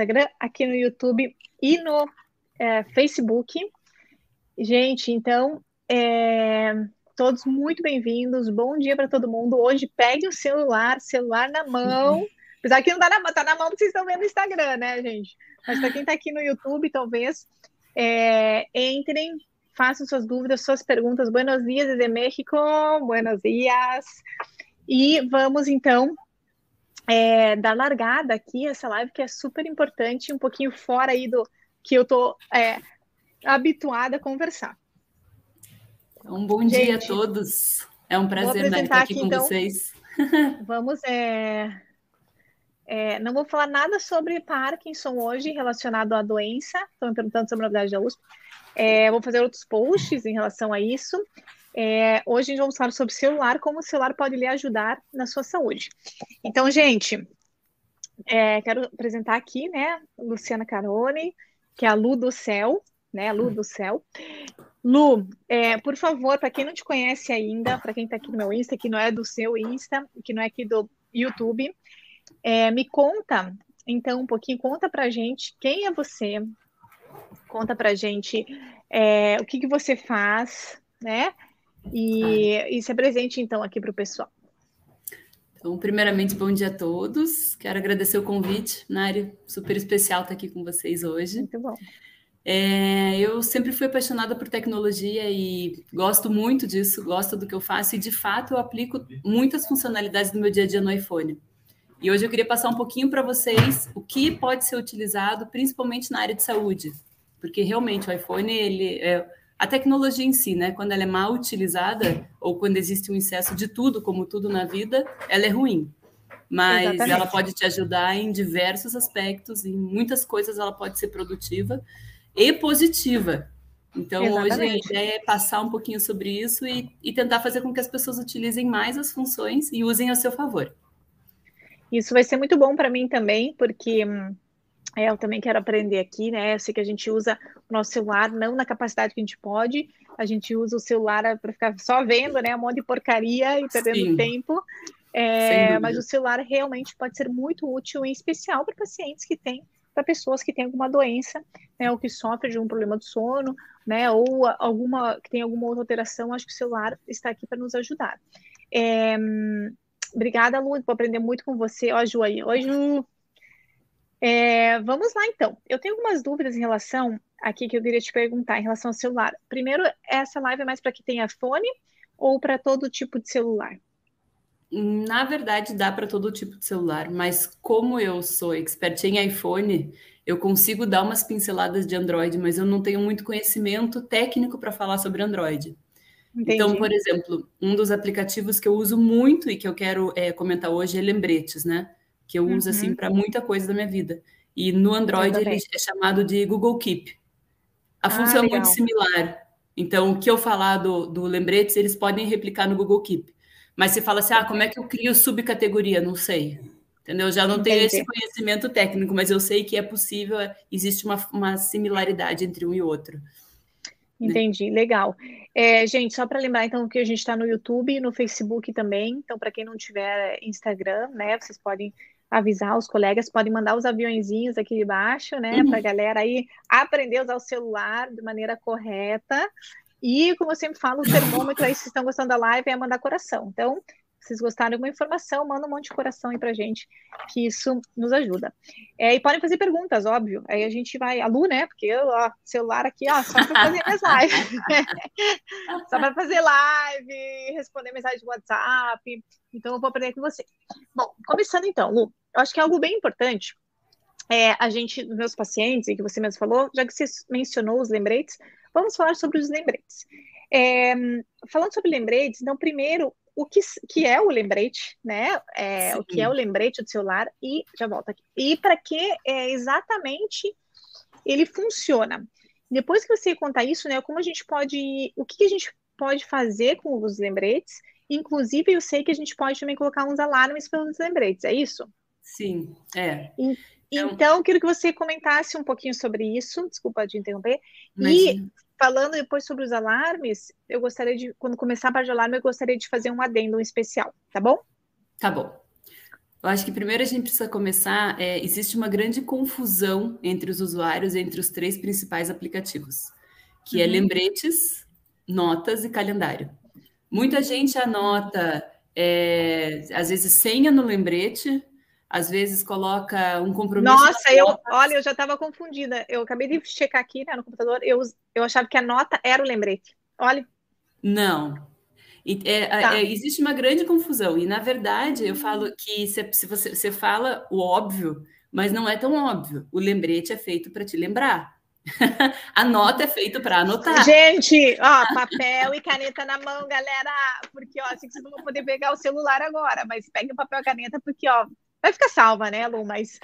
Instagram, aqui no YouTube e no é, Facebook. Gente, então, é, todos muito bem-vindos. Bom dia para todo mundo. Hoje pegue o celular, celular na mão. Apesar que não tá na, tá na mão que vocês estão vendo no Instagram, né, gente? Mas para quem está aqui no YouTube, talvez é, entrem, façam suas dúvidas, suas perguntas. Buenos dias desde México. Buenos dias. E vamos então é, dar largada aqui essa live que é super importante, um pouquinho fora aí do que eu tô é, habituada a conversar. Um bom Gente, dia a todos. É um prazer estar aqui, aqui com então, vocês. Vamos. É, é, não vou falar nada sobre Parkinson hoje relacionado à doença. Estão me perguntando sobre a novidade da USP. É, vou fazer outros posts em relação a isso. É, hoje a gente vai falar sobre celular, como o celular pode lhe ajudar na sua saúde. Então, gente, é, quero apresentar aqui, né, Luciana Carone, que é a Lu do Céu, né, Lu do Céu. Lu, é, por favor, para quem não te conhece ainda, para quem está aqui no meu Insta, que não é do seu Insta, que não é aqui do YouTube, é, me conta, então, um pouquinho, conta para gente quem é você, conta para gente é, o que, que você faz, né? E, e se apresente, então, aqui para o pessoal. Então, primeiramente, bom dia a todos. Quero agradecer o convite, Nari, super especial estar aqui com vocês hoje. Muito bom. É, eu sempre fui apaixonada por tecnologia e gosto muito disso, gosto do que eu faço e, de fato, eu aplico muitas funcionalidades do meu dia a dia no iPhone. E hoje eu queria passar um pouquinho para vocês o que pode ser utilizado, principalmente na área de saúde, porque realmente o iPhone, ele é, a tecnologia em si, né, quando ela é mal utilizada ou quando existe um excesso de tudo, como tudo na vida, ela é ruim. Mas Exatamente. ela pode te ajudar em diversos aspectos, em muitas coisas ela pode ser produtiva e positiva. Então, Exatamente. hoje a ideia é passar um pouquinho sobre isso e, e tentar fazer com que as pessoas utilizem mais as funções e usem a seu favor. Isso vai ser muito bom para mim também, porque hum, é, eu também quero aprender aqui, né? Eu sei que a gente usa o nosso celular não na capacidade que a gente pode, a gente usa o celular para ficar só vendo, né? Um monte de porcaria e perdendo Sim. tempo. É, mas o celular realmente pode ser muito útil, em especial para pacientes que têm, para pessoas que têm alguma doença, né? Ou que sofrem de um problema do sono, né? Ou alguma que tem alguma outra alteração. Acho que o celular está aqui para nos ajudar. É, obrigada, Lu, vou aprender muito com você. Ó, Ju aí. Oi, Ju. É, vamos lá, então. Eu tenho algumas dúvidas em relação aqui que eu queria te perguntar em relação ao celular. Primeiro, essa live é mais para quem tem iPhone ou para todo tipo de celular? Na verdade, dá para todo tipo de celular, mas como eu sou expert em iPhone, eu consigo dar umas pinceladas de Android, mas eu não tenho muito conhecimento técnico para falar sobre Android. Entendi. Então, por exemplo, um dos aplicativos que eu uso muito e que eu quero é, comentar hoje é Lembretes, né? Que eu uso assim uhum. para muita coisa da minha vida. E no Android ele é chamado de Google Keep. A ah, função legal. é muito similar. Então, o que eu falar do, do lembretes, eles podem replicar no Google Keep. Mas se fala assim, ah, como é que eu crio subcategoria? Não sei. Entendeu? Já não Entendi. tenho esse conhecimento técnico, mas eu sei que é possível, existe uma, uma similaridade entre um e outro. Entendi, né? legal. É, gente, só para lembrar então que a gente está no YouTube e no Facebook também. Então, para quem não tiver Instagram, né, vocês podem avisar os colegas, podem mandar os aviãozinhos aqui de baixo, né, uhum. para a galera aí aprender a usar o celular de maneira correta. E, como eu sempre falo, o termômetro aí, se estão gostando da live, é mandar coração. Então, vocês gostaram de alguma informação, manda um monte de coração aí pra gente, que isso nos ajuda. É, e podem fazer perguntas, óbvio. Aí a gente vai, a Lu, né? Porque eu, ó, celular aqui, ó, só para fazer minhas lives. só para fazer live, responder mensagem de WhatsApp. Então, eu vou aprender com você. Bom, começando então, Lu, eu acho que é algo bem importante. É, a gente, nos meus pacientes, e que você mesmo falou, já que você mencionou os lembretes, vamos falar sobre os lembretes. É, falando sobre lembretes, então, primeiro, o que, que é o lembrete, né? É, o que é o lembrete do celular, e já volta aqui. E para que é, exatamente ele funciona. Depois que você contar isso, né? Como a gente pode. O que, que a gente pode fazer com os lembretes Inclusive, eu sei que a gente pode também colocar uns alarmes pelos lembretes, é isso? Sim, é. E, então, então, queria que você comentasse um pouquinho sobre isso, desculpa de interromper. E falando depois sobre os alarmes, eu gostaria de, quando começar a parte de alarme, eu gostaria de fazer um adendo especial, tá bom? Tá bom. Eu acho que primeiro a gente precisa começar. É, existe uma grande confusão entre os usuários entre os três principais aplicativos, que é uhum. é lembretes, notas e calendário. Muita gente anota, é, às vezes, senha no lembrete, às vezes coloca um compromisso. Nossa, eu, olha, eu já estava confundida. Eu acabei de checar aqui né, no computador, eu, eu achava que a nota era o lembrete. Olha. Não, é, tá. é, existe uma grande confusão, e na verdade eu falo que se, se você, você fala o óbvio, mas não é tão óbvio. O lembrete é feito para te lembrar. a nota é feita para anotar. Gente, ó, papel e caneta na mão, galera, porque ó, assim que vocês não vão poder pegar o celular agora, mas pegue o papel e caneta, porque ó, vai ficar salva, né, Lu? Mas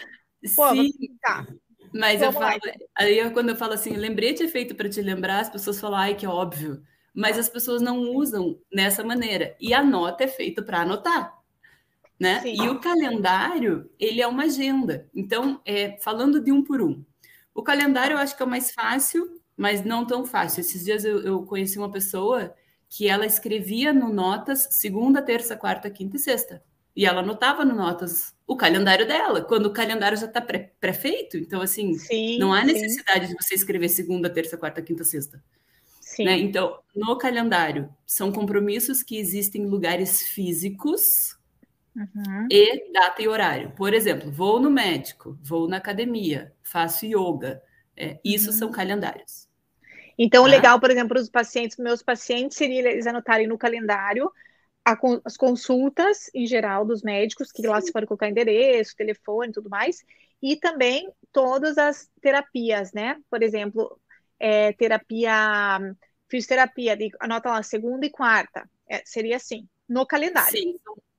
pô, Sim. Tá. Mas Vamos eu falo, lá. aí eu, quando eu falo assim, lembrete é feito para te lembrar, as pessoas falam, ai, que óbvio mas as pessoas não usam nessa maneira. E a nota é feita para anotar. Né? E o calendário, ele é uma agenda. Então, é, falando de um por um. O calendário eu acho que é o mais fácil, mas não tão fácil. Esses dias eu, eu conheci uma pessoa que ela escrevia no Notas segunda, terça, quarta, quinta e sexta. E ela anotava no Notas o calendário dela, quando o calendário já está pré-feito. Então, assim, sim, não há necessidade sim. de você escrever segunda, terça, quarta, quinta, sexta. Né? Então, no calendário, são compromissos que existem em lugares físicos uhum. e data e horário. Por exemplo, vou no médico, vou na academia, faço yoga. É, isso uhum. são calendários. Então, tá? legal, por exemplo, os pacientes, meus pacientes, seria eles anotarem no calendário a, as consultas em geral dos médicos, que lá se pode colocar endereço, telefone tudo mais, e também todas as terapias, né? Por exemplo, é, terapia fisioterapia, anota lá, segunda e quarta. É, seria assim, no calendário. Sim,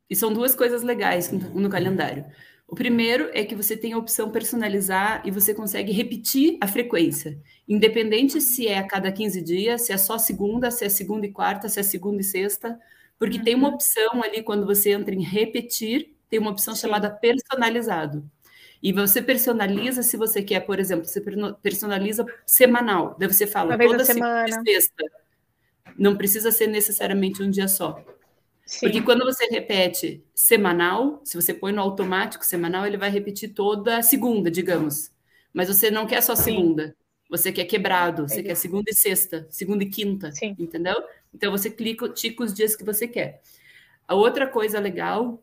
e são duas coisas legais no calendário. O primeiro é que você tem a opção personalizar e você consegue repetir a frequência, independente se é a cada 15 dias, se é só segunda, se é segunda e quarta, se é segunda e sexta, porque uhum. tem uma uhum. opção ali quando você entra em repetir, tem uma opção Sim. chamada personalizado. E você personaliza se você quer, por exemplo, você personaliza semanal. Daí você fala toda semana. sexta. Não precisa ser necessariamente um dia só. Sim. Porque quando você repete semanal, se você põe no automático semanal, ele vai repetir toda segunda, digamos. Mas você não quer só segunda. Sim. Você quer quebrado, você quer segunda e sexta, segunda e quinta, Sim. entendeu? Então você clica, tica os dias que você quer. A outra coisa legal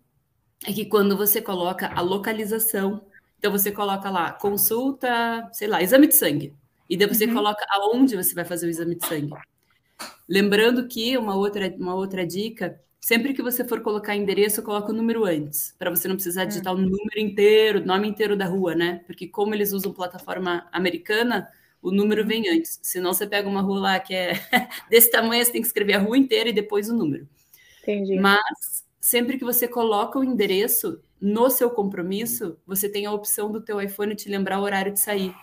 é que quando você coloca a localização então você coloca lá, consulta, sei lá, exame de sangue. E daí você uhum. coloca aonde você vai fazer o exame de sangue. Lembrando que uma outra, uma outra dica, sempre que você for colocar endereço, coloca o número antes, para você não precisar digitar o número inteiro, o nome inteiro da rua, né? Porque como eles usam plataforma americana, o número vem antes. Senão você pega uma rua lá que é desse tamanho, você tem que escrever a rua inteira e depois o número. Entendi. Mas sempre que você coloca o endereço no seu compromisso, você tem a opção do teu iPhone te lembrar o horário de sair.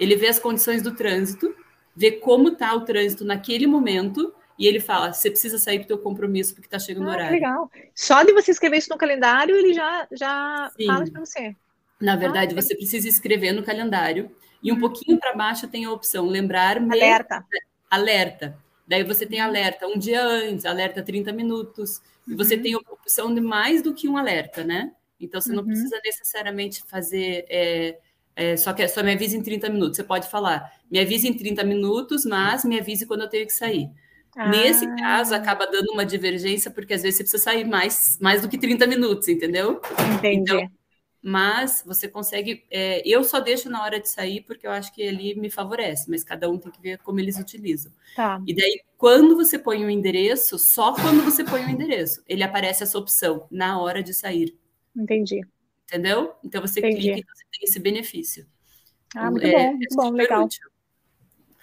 Ele vê as condições do trânsito, vê como está o trânsito naquele momento e ele fala: você precisa sair do teu compromisso porque está chegando ah, o horário. Legal. Só de você escrever isso no calendário, ele já, já fala para você. Na verdade, ah, você precisa escrever no calendário e um pouquinho para baixo tem a opção lembrar-me. Alerta. Alerta. Daí você tem alerta um dia antes, alerta 30 minutos, e você uhum. tem a opção de mais do que um alerta, né? Então você não uhum. precisa necessariamente fazer. É, é, só que só me avise em 30 minutos. Você pode falar, me avise em 30 minutos, mas me avise quando eu tenho que sair. Ah. Nesse caso, acaba dando uma divergência, porque às vezes você precisa sair mais, mais do que 30 minutos, entendeu? Entendi. Então, mas você consegue. É, eu só deixo na hora de sair porque eu acho que ali me favorece, mas cada um tem que ver como eles utilizam. Tá. E daí, quando você põe o um endereço, só quando você põe o um endereço, ele aparece essa opção na hora de sair. Entendi. Entendeu? Então você Entendi. clica e você tem esse benefício. Ah, muito é, bom, muito é bom, legal.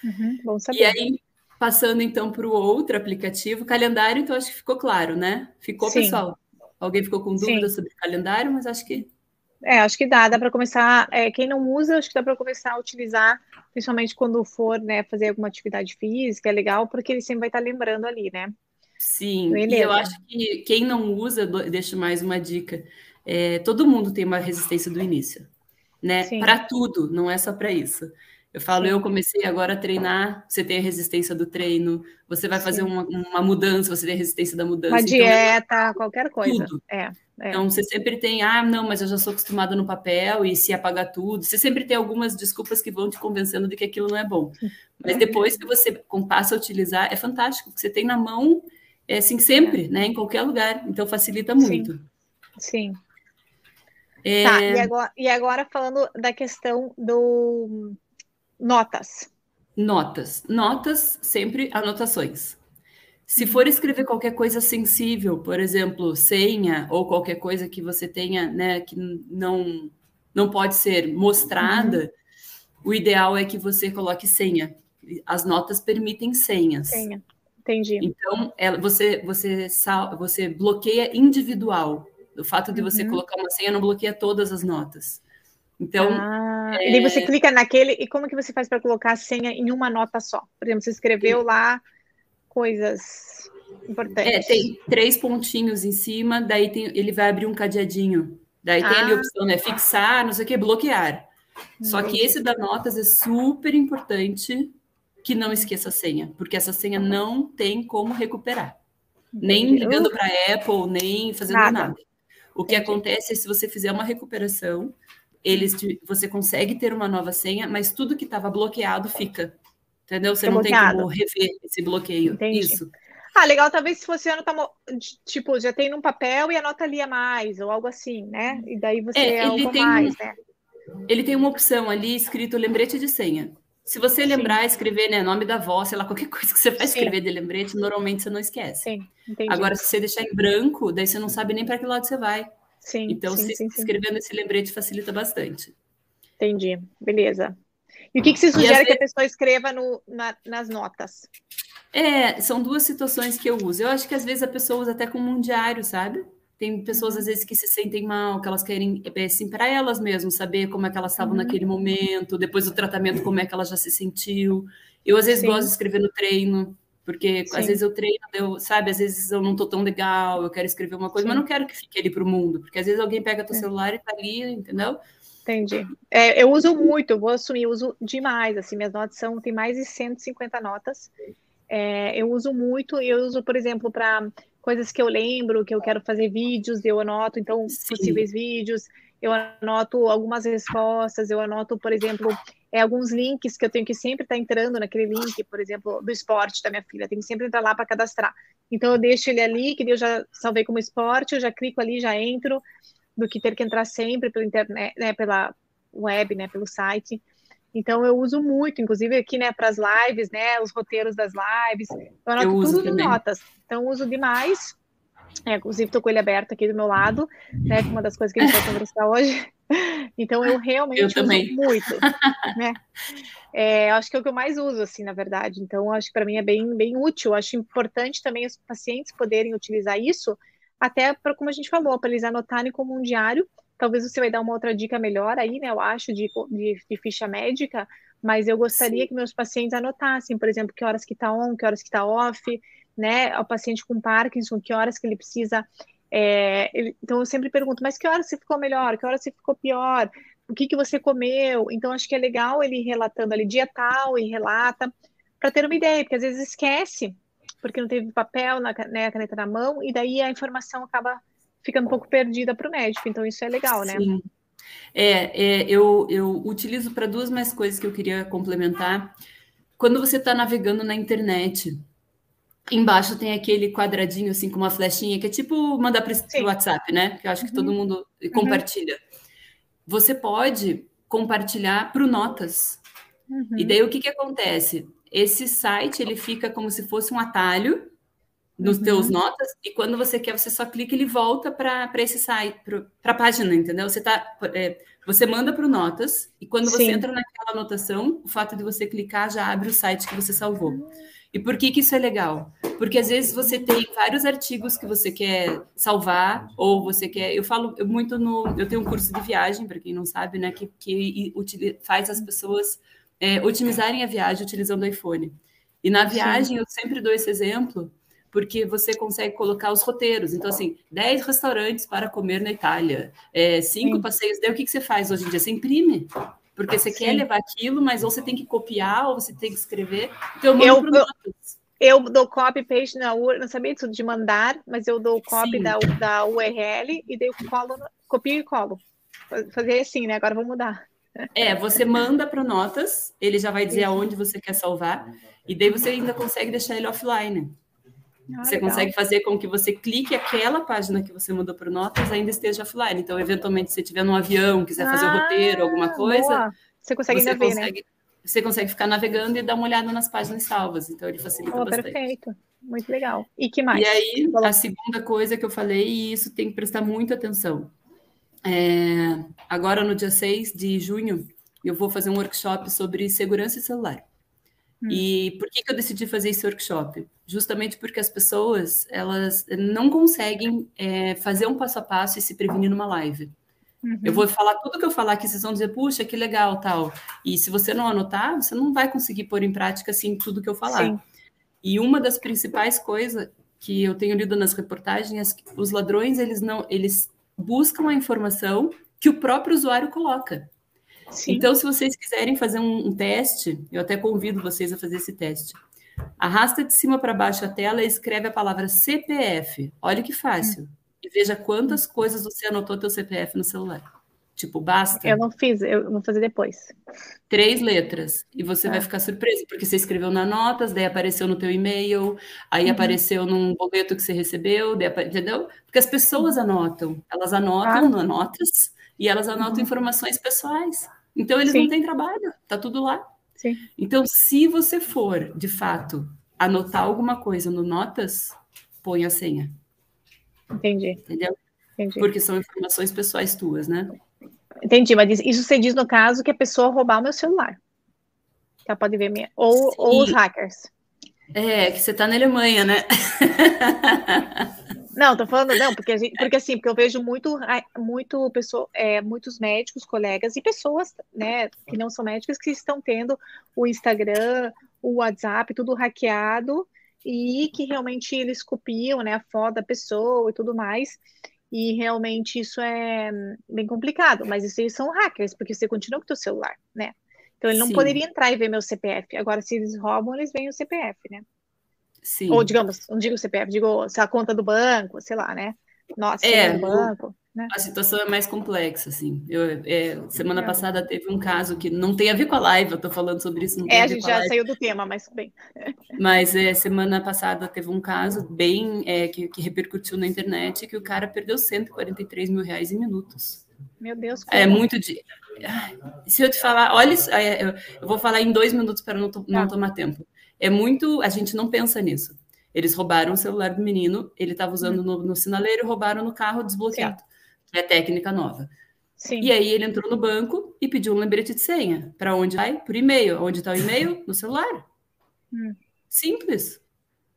Uhum, bom saber. E aí, passando então para o outro aplicativo, calendário, então acho que ficou claro, né? Ficou, Sim. pessoal? Alguém ficou com dúvida Sim. sobre calendário, mas acho que é, acho que dá, dá para começar. É, quem não usa, acho que dá para começar a utilizar, principalmente quando for né, fazer alguma atividade física, é legal, porque ele sempre vai estar lembrando ali, né? Sim, Beleza. e eu acho que quem não usa, deixo mais uma dica. É, todo mundo tem uma resistência do início, né? Para tudo, não é só para isso. Eu falo, Sim. eu comecei agora a treinar, você tem a resistência do treino, você vai fazer uma, uma, mudança, você tem a resistência da mudança. Uma então, dieta, qualquer coisa. Tudo. É. É. Então, você sempre tem, ah, não, mas eu já sou acostumada no papel e se apagar tudo. Você sempre tem algumas desculpas que vão te convencendo de que aquilo não é bom. Mas depois que você passa a utilizar, é fantástico, porque você tem na mão, é assim, sempre, né? Em qualquer lugar. Então, facilita muito. Sim. Sim. É... Tá, e agora, e agora falando da questão do notas. Notas. Notas, sempre anotações. Se for escrever qualquer coisa sensível, por exemplo, senha ou qualquer coisa que você tenha, né, que não não pode ser mostrada, uhum. o ideal é que você coloque senha. As notas permitem senhas. Senha. Entendi. Então, ela, você você você bloqueia individual. O fato de você uhum. colocar uma senha não bloqueia todas as notas. Então, ah, é... e daí você clica naquele e como que você faz para colocar a senha em uma nota só? Por exemplo, você escreveu lá coisas importantes. É, tem três pontinhos em cima, daí tem, ele vai abrir um cadeadinho. Daí ah. tem ali a ah. opção, né? Fixar, não sei o que, bloquear. Só que esse da notas é super importante que não esqueça a senha, porque essa senha não tem como recuperar. Nem ligando para a Apple, nem fazendo nada. nada. O que Entendi. acontece é se você fizer uma recuperação, eles te, você consegue ter uma nova senha, mas tudo que estava bloqueado fica. Entendeu? Você não tem como rever esse bloqueio. Entendi. Isso. Ah, legal, talvez se você anota, tipo, já tem num papel e anota ali a mais, ou algo assim, né? E daí você é, ele tem, mais, né? Ele tem uma opção ali escrito lembrete de senha. Se você lembrar, Sim. escrever, né, nome da avó, sei lá, qualquer coisa que você vai escrever de lembrete, normalmente você não esquece. Sim, entendi. Agora, se você deixar em branco, daí você não sabe nem para que lado você vai. Sim. Então, sim, se sim, escrevendo esse lembrete facilita bastante. Entendi, beleza. E o que, que você sugere que a pessoa escreva no, na, nas notas? É, são duas situações que eu uso. Eu acho que às vezes a pessoa usa até como um diário, sabe? Tem pessoas às vezes que se sentem mal, que elas querem, é, assim, para elas mesmas, saber como é que elas estavam uhum. naquele momento, depois do tratamento, como é que ela já se sentiu. Eu às vezes Sim. gosto de escrever no treino, porque Sim. às vezes eu treino, eu, sabe? Às vezes eu não tô tão legal, eu quero escrever uma coisa, Sim. mas não quero que fique ali para o mundo, porque às vezes alguém pega teu é. celular e tá ali, entendeu? Entendi. É, eu uso muito, eu vou assumir, eu uso demais, assim, minhas notas são, tem mais de 150 notas. É, eu uso muito, eu uso, por exemplo, para coisas que eu lembro, que eu quero fazer vídeos, eu anoto, então, Sim. possíveis vídeos, eu anoto algumas respostas, eu anoto, por exemplo, é, alguns links que eu tenho que sempre estar tá entrando naquele link, por exemplo, do esporte da minha filha, tem que sempre entrar lá para cadastrar. Então, eu deixo ele ali, que eu já salvei como esporte, eu já clico ali, já entro, do que ter que entrar sempre pela internet, né, pela web, né, pelo site. Então eu uso muito, inclusive aqui, né, para as lives, né, os roteiros das lives. Eu anoto eu tudo em notas. Então uso demais. É, inclusive estou com ele aberto aqui do meu lado, né, uma das coisas que a gente vai conversar hoje. Então eu realmente eu uso também. muito, né? É, acho que é o que eu mais uso, assim, na verdade. Então acho que para mim é bem, bem útil. Acho importante também os pacientes poderem utilizar isso até para, como a gente falou, para eles anotarem como um diário. Talvez você vai dar uma outra dica melhor aí, né? Eu acho, de, de, de ficha médica, mas eu gostaria Sim. que meus pacientes anotassem, por exemplo, que horas que está on, que horas que está off, né? O paciente com Parkinson, que horas que ele precisa. É, ele, então eu sempre pergunto, mas que horas você ficou melhor? Que horas você ficou pior? O que, que você comeu? Então acho que é legal ele relatando ali dia tal e relata para ter uma ideia, porque às vezes esquece porque não teve papel, na, né, a caneta na mão, e daí a informação acaba ficando um pouco perdida para o médico. Então, isso é legal, né? Sim. É, é eu, eu utilizo para duas mais coisas que eu queria complementar. Quando você está navegando na internet, embaixo tem aquele quadradinho assim com uma flechinha que é tipo mandar para o WhatsApp, né? Que eu acho que todo uhum. mundo uhum. compartilha. Uhum. Você pode compartilhar para notas. Uhum. E daí o que, que acontece? Esse site ele fica como se fosse um atalho nos uhum. teus notas, e quando você quer, você só clica e ele volta para esse site, para a página, entendeu? Você, tá, é, você manda para o Notas, e quando Sim. você entra naquela anotação, o fato de você clicar já abre o site que você salvou. E por que, que isso é legal? Porque às vezes você tem vários artigos que você quer salvar, ou você quer. Eu falo muito no. Eu tenho um curso de viagem, para quem não sabe, né? Que, que faz as pessoas é, otimizarem a viagem utilizando o iPhone. E na viagem Sim. eu sempre dou esse exemplo, porque você consegue colocar os roteiros. Então, assim, 10 restaurantes para comer na Itália, é, cinco Sim. passeios. Daí o que, que você faz hoje em dia? Você imprime. Porque você Sim. quer levar aquilo, mas ou você tem que copiar, ou você tem que escrever. Então, eu, eu, eu dou copy paste na URL, não sabia disso de mandar, mas eu dou copy da, da URL e eu colo, copio e colo. Fazer assim, né? Agora vou mudar. É, você manda para notas, ele já vai dizer Isso. aonde você quer salvar, e daí você ainda consegue deixar ele offline. Ah, você legal. consegue fazer com que você clique aquela página que você mandou para notas ainda esteja offline. Então, eventualmente, se estiver num avião, quiser fazer o roteiro, alguma coisa, boa. você consegue você ainda consegue, ver, né? Você consegue ficar navegando e dar uma olhada nas páginas salvas. Então, ele facilita oh, bastante. Perfeito. Muito legal. E que mais? E aí, a segunda coisa que eu falei, e isso tem que prestar muita atenção. É, agora, no dia 6 de junho, eu vou fazer um workshop sobre segurança celular. Hum. E por que, que eu decidi fazer esse workshop? Justamente porque as pessoas elas não conseguem é, fazer um passo a passo e se prevenir numa live. Uhum. Eu vou falar tudo que eu falar aqui, vocês vão dizer, puxa, que legal, tal. E se você não anotar, você não vai conseguir pôr em prática assim tudo que eu falar. Sim. E uma das principais coisas que eu tenho lido nas reportagens é que os ladrões eles não eles buscam a informação que o próprio usuário coloca. Sim. Então, se vocês quiserem fazer um, um, teste, eu até convido vocês a fazer esse teste. Arrasta de cima para baixo a tela e escreve a palavra CPF. Olha que fácil. Hum. E veja quantas coisas você anotou teu CPF no celular. Tipo, basta. Eu não fiz, eu vou fazer depois. Três letras. E você vai tá. ficar surpreso, porque você escreveu na notas, daí apareceu no teu e-mail, aí uhum. apareceu num boleto que você recebeu, daí, entendeu? Porque as pessoas anotam. Elas anotam ah. notas e elas anotam uhum. informações pessoais. Então eles Sim. não têm trabalho, tá tudo lá. Sim. Então, se você for, de fato, anotar alguma coisa no notas, põe a senha. Entendi. Entendeu? Entendi. Porque são informações pessoais tuas, né? Entendi, mas isso você diz no caso que a pessoa roubar o meu celular. Ela pode ver minha. Ou, ou os hackers. É, que você está na Alemanha, né? Não, tô falando, não, porque, gente, porque assim, porque eu vejo muito, muito pessoa, é, muitos médicos, colegas e pessoas, né, que não são médicos, que estão tendo o Instagram, o WhatsApp, tudo hackeado, e que realmente eles copiam, né, a foto da pessoa e tudo mais. E realmente isso é bem complicado, mas isso eles são hackers, porque você continua com o seu celular, né? Então ele não Sim. poderia entrar e ver meu CPF. Agora, se eles roubam, eles veem o CPF, né? Sim. Ou, digamos, não digo CPF, digo se a conta do banco, sei lá, né? Nossa, é, do banco. Né? A situação é mais complexa, assim. Eu, é, semana passada teve um caso que não tem a ver com a live, eu tô falando sobre isso. é, a, a gente já saiu do tema, mas bem. Mas é, semana passada teve um caso bem é, que, que, repercutiu na internet que o cara perdeu 143 mil reais em minutos. Meu Deus. É como? É muito de. Se eu te falar, olha, é, eu vou falar em dois minutos para não, não tá. tomar tempo. É muito. A gente não pensa nisso. Eles roubaram o celular do menino, ele estava usando hum. no, no sinaleiro, roubaram no carro desbloqueado. Sim que é técnica nova. Sim. E aí ele entrou no banco e pediu um lembrete de senha. Para onde vai? Por e-mail. Onde está o e-mail? No celular. Hum. Simples.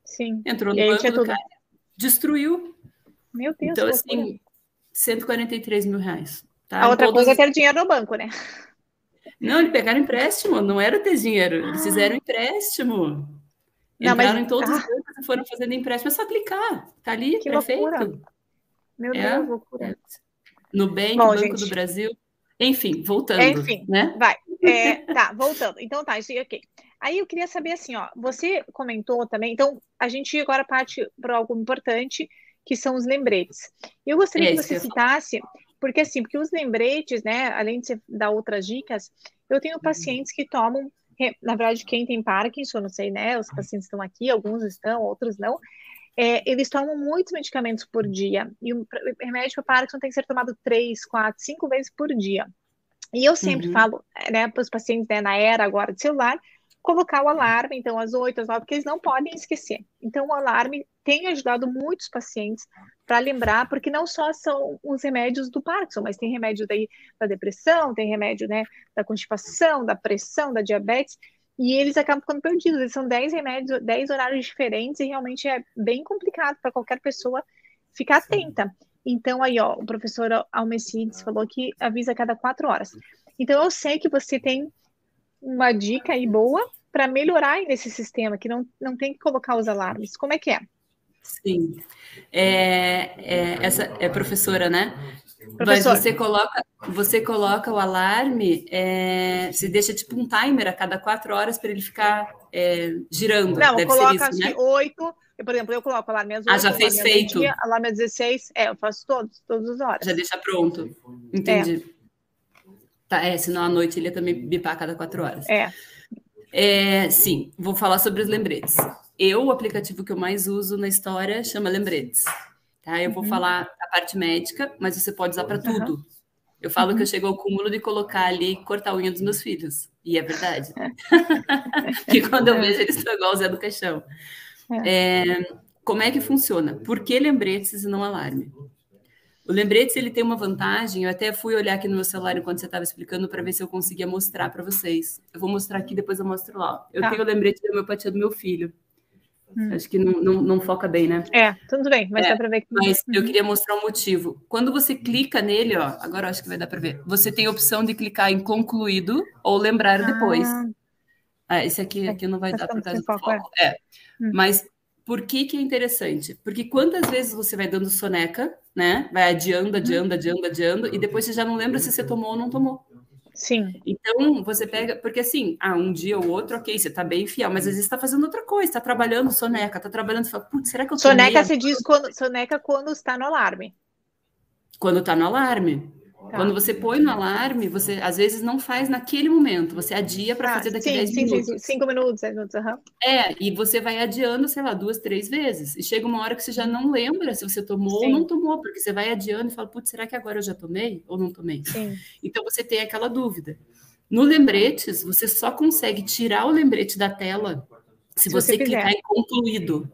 Sim. Entrou no banco do tudo... cara, destruiu. Meu Deus. Então, assim, 143 mil reais. Tá? A outra Todos... coisa é ter dinheiro no banco, né? Não, eles pegaram empréstimo, não era ter dinheiro. Eles ah. fizeram empréstimo. Não, Entraram mas... em todos ah. os bancos e foram fazendo empréstimo. É só clicar. Tá ali, que perfeito. Loucura. Meu é, Deus, loucura. É. Nubank, Bom, Banco gente. do Brasil. Enfim, voltando. Enfim, né? vai. É, tá, voltando. Então tá, isso ok. Aí eu queria saber assim, ó, você comentou também, então a gente agora parte para algo importante, que são os lembretes. Eu gostaria é, que você citasse, porque assim, porque os lembretes, né, além de você dar outras dicas, eu tenho pacientes que tomam, na verdade, quem tem Parkinson, não sei, né, os pacientes estão aqui, alguns estão, outros não, é, eles tomam muitos medicamentos por dia. E o remédio para Parkinson tem que ser tomado três, quatro, cinco vezes por dia. E eu sempre uhum. falo né, para os pacientes né, na era agora de celular, colocar o alarme, então, às oito, às nove, porque eles não podem esquecer. Então, o alarme tem ajudado muitos pacientes para lembrar, porque não só são os remédios do Parkinson, mas tem remédio daí da depressão, tem remédio né, da constipação, da pressão, da diabetes. E eles acabam ficando perdidos. Eles são 10 remédios, 10 horários diferentes e realmente é bem complicado para qualquer pessoa ficar atenta. Então, aí, ó, o professor Almecides falou que avisa a cada quatro horas. Então, eu sei que você tem uma dica aí boa para melhorar nesse sistema, que não, não tem que colocar os alarmes. Como é que é? Sim. É, é, essa é professora, né? Mas você coloca, você coloca o alarme, é, você deixa tipo um timer a cada quatro horas para ele ficar é, girando. Não, Deve coloca isso, acho né? que oito. Por exemplo, eu coloco alarme às 8, Ah, já fez feito. Dia, alarme às 16. É, eu faço todos, todas as horas. Já deixa pronto. Entendi. É. Tá, é, senão à noite ele ia também bipar a cada quatro horas. É. é. Sim, vou falar sobre os lembretes. Eu, o aplicativo que eu mais uso na história chama Lembretes. Tá? Eu vou uhum. falar a parte médica, mas você pode usar para tudo. Uhum. Eu falo uhum. que eu chego ao cúmulo de colocar ali, cortar a unha dos meus filhos. E é verdade. que quando eu vejo eles estão igual o Zé do Caixão. É. é, como é que funciona? Por que lembretes e não alarme? O lembretes ele tem uma vantagem. Eu até fui olhar aqui no meu celular enquanto você estava explicando para ver se eu conseguia mostrar para vocês. Eu vou mostrar aqui, depois eu mostro lá. Eu tá. tenho o lembrete da homeopatia do meu filho. Hum. Acho que não, não, não, foca bem, né? É, tudo bem, mas é, dá para ver que. Mas eu queria mostrar um motivo. Quando você clica nele, ó, agora acho que vai dar para ver. Você tem a opção de clicar em concluído ou lembrar ah. depois. Ah, esse aqui, aqui não vai dar por causa do foco. É. é. Hum. Mas por que, que é interessante? Porque quantas vezes você vai dando soneca, né? Vai adiando, adiando, adiando, adiando, e depois você já não lembra se você tomou ou não tomou. Sim. Então, você pega, porque assim, ah, um dia ou outro, ok, você tá bem fiel, mas às vezes tá fazendo outra coisa, tá trabalhando soneca, tá trabalhando, você fala, putz, será que eu Soneca se diz quando, soneca quando está no alarme. Quando tá no alarme. Tá. Quando você põe no alarme, você às vezes não faz naquele momento, você adia para ah, fazer daqui a 10 minutos. Sim, sim, 5 minutos, 10 minutos, uhum. É, e você vai adiando, sei lá, duas, três vezes. E chega uma hora que você já não lembra se você tomou sim. ou não tomou, porque você vai adiando e fala, putz, será que agora eu já tomei ou não tomei? Sim. Então você tem aquela dúvida. No lembretes, você só consegue tirar o lembrete da tela se, se você, você clicar em concluído.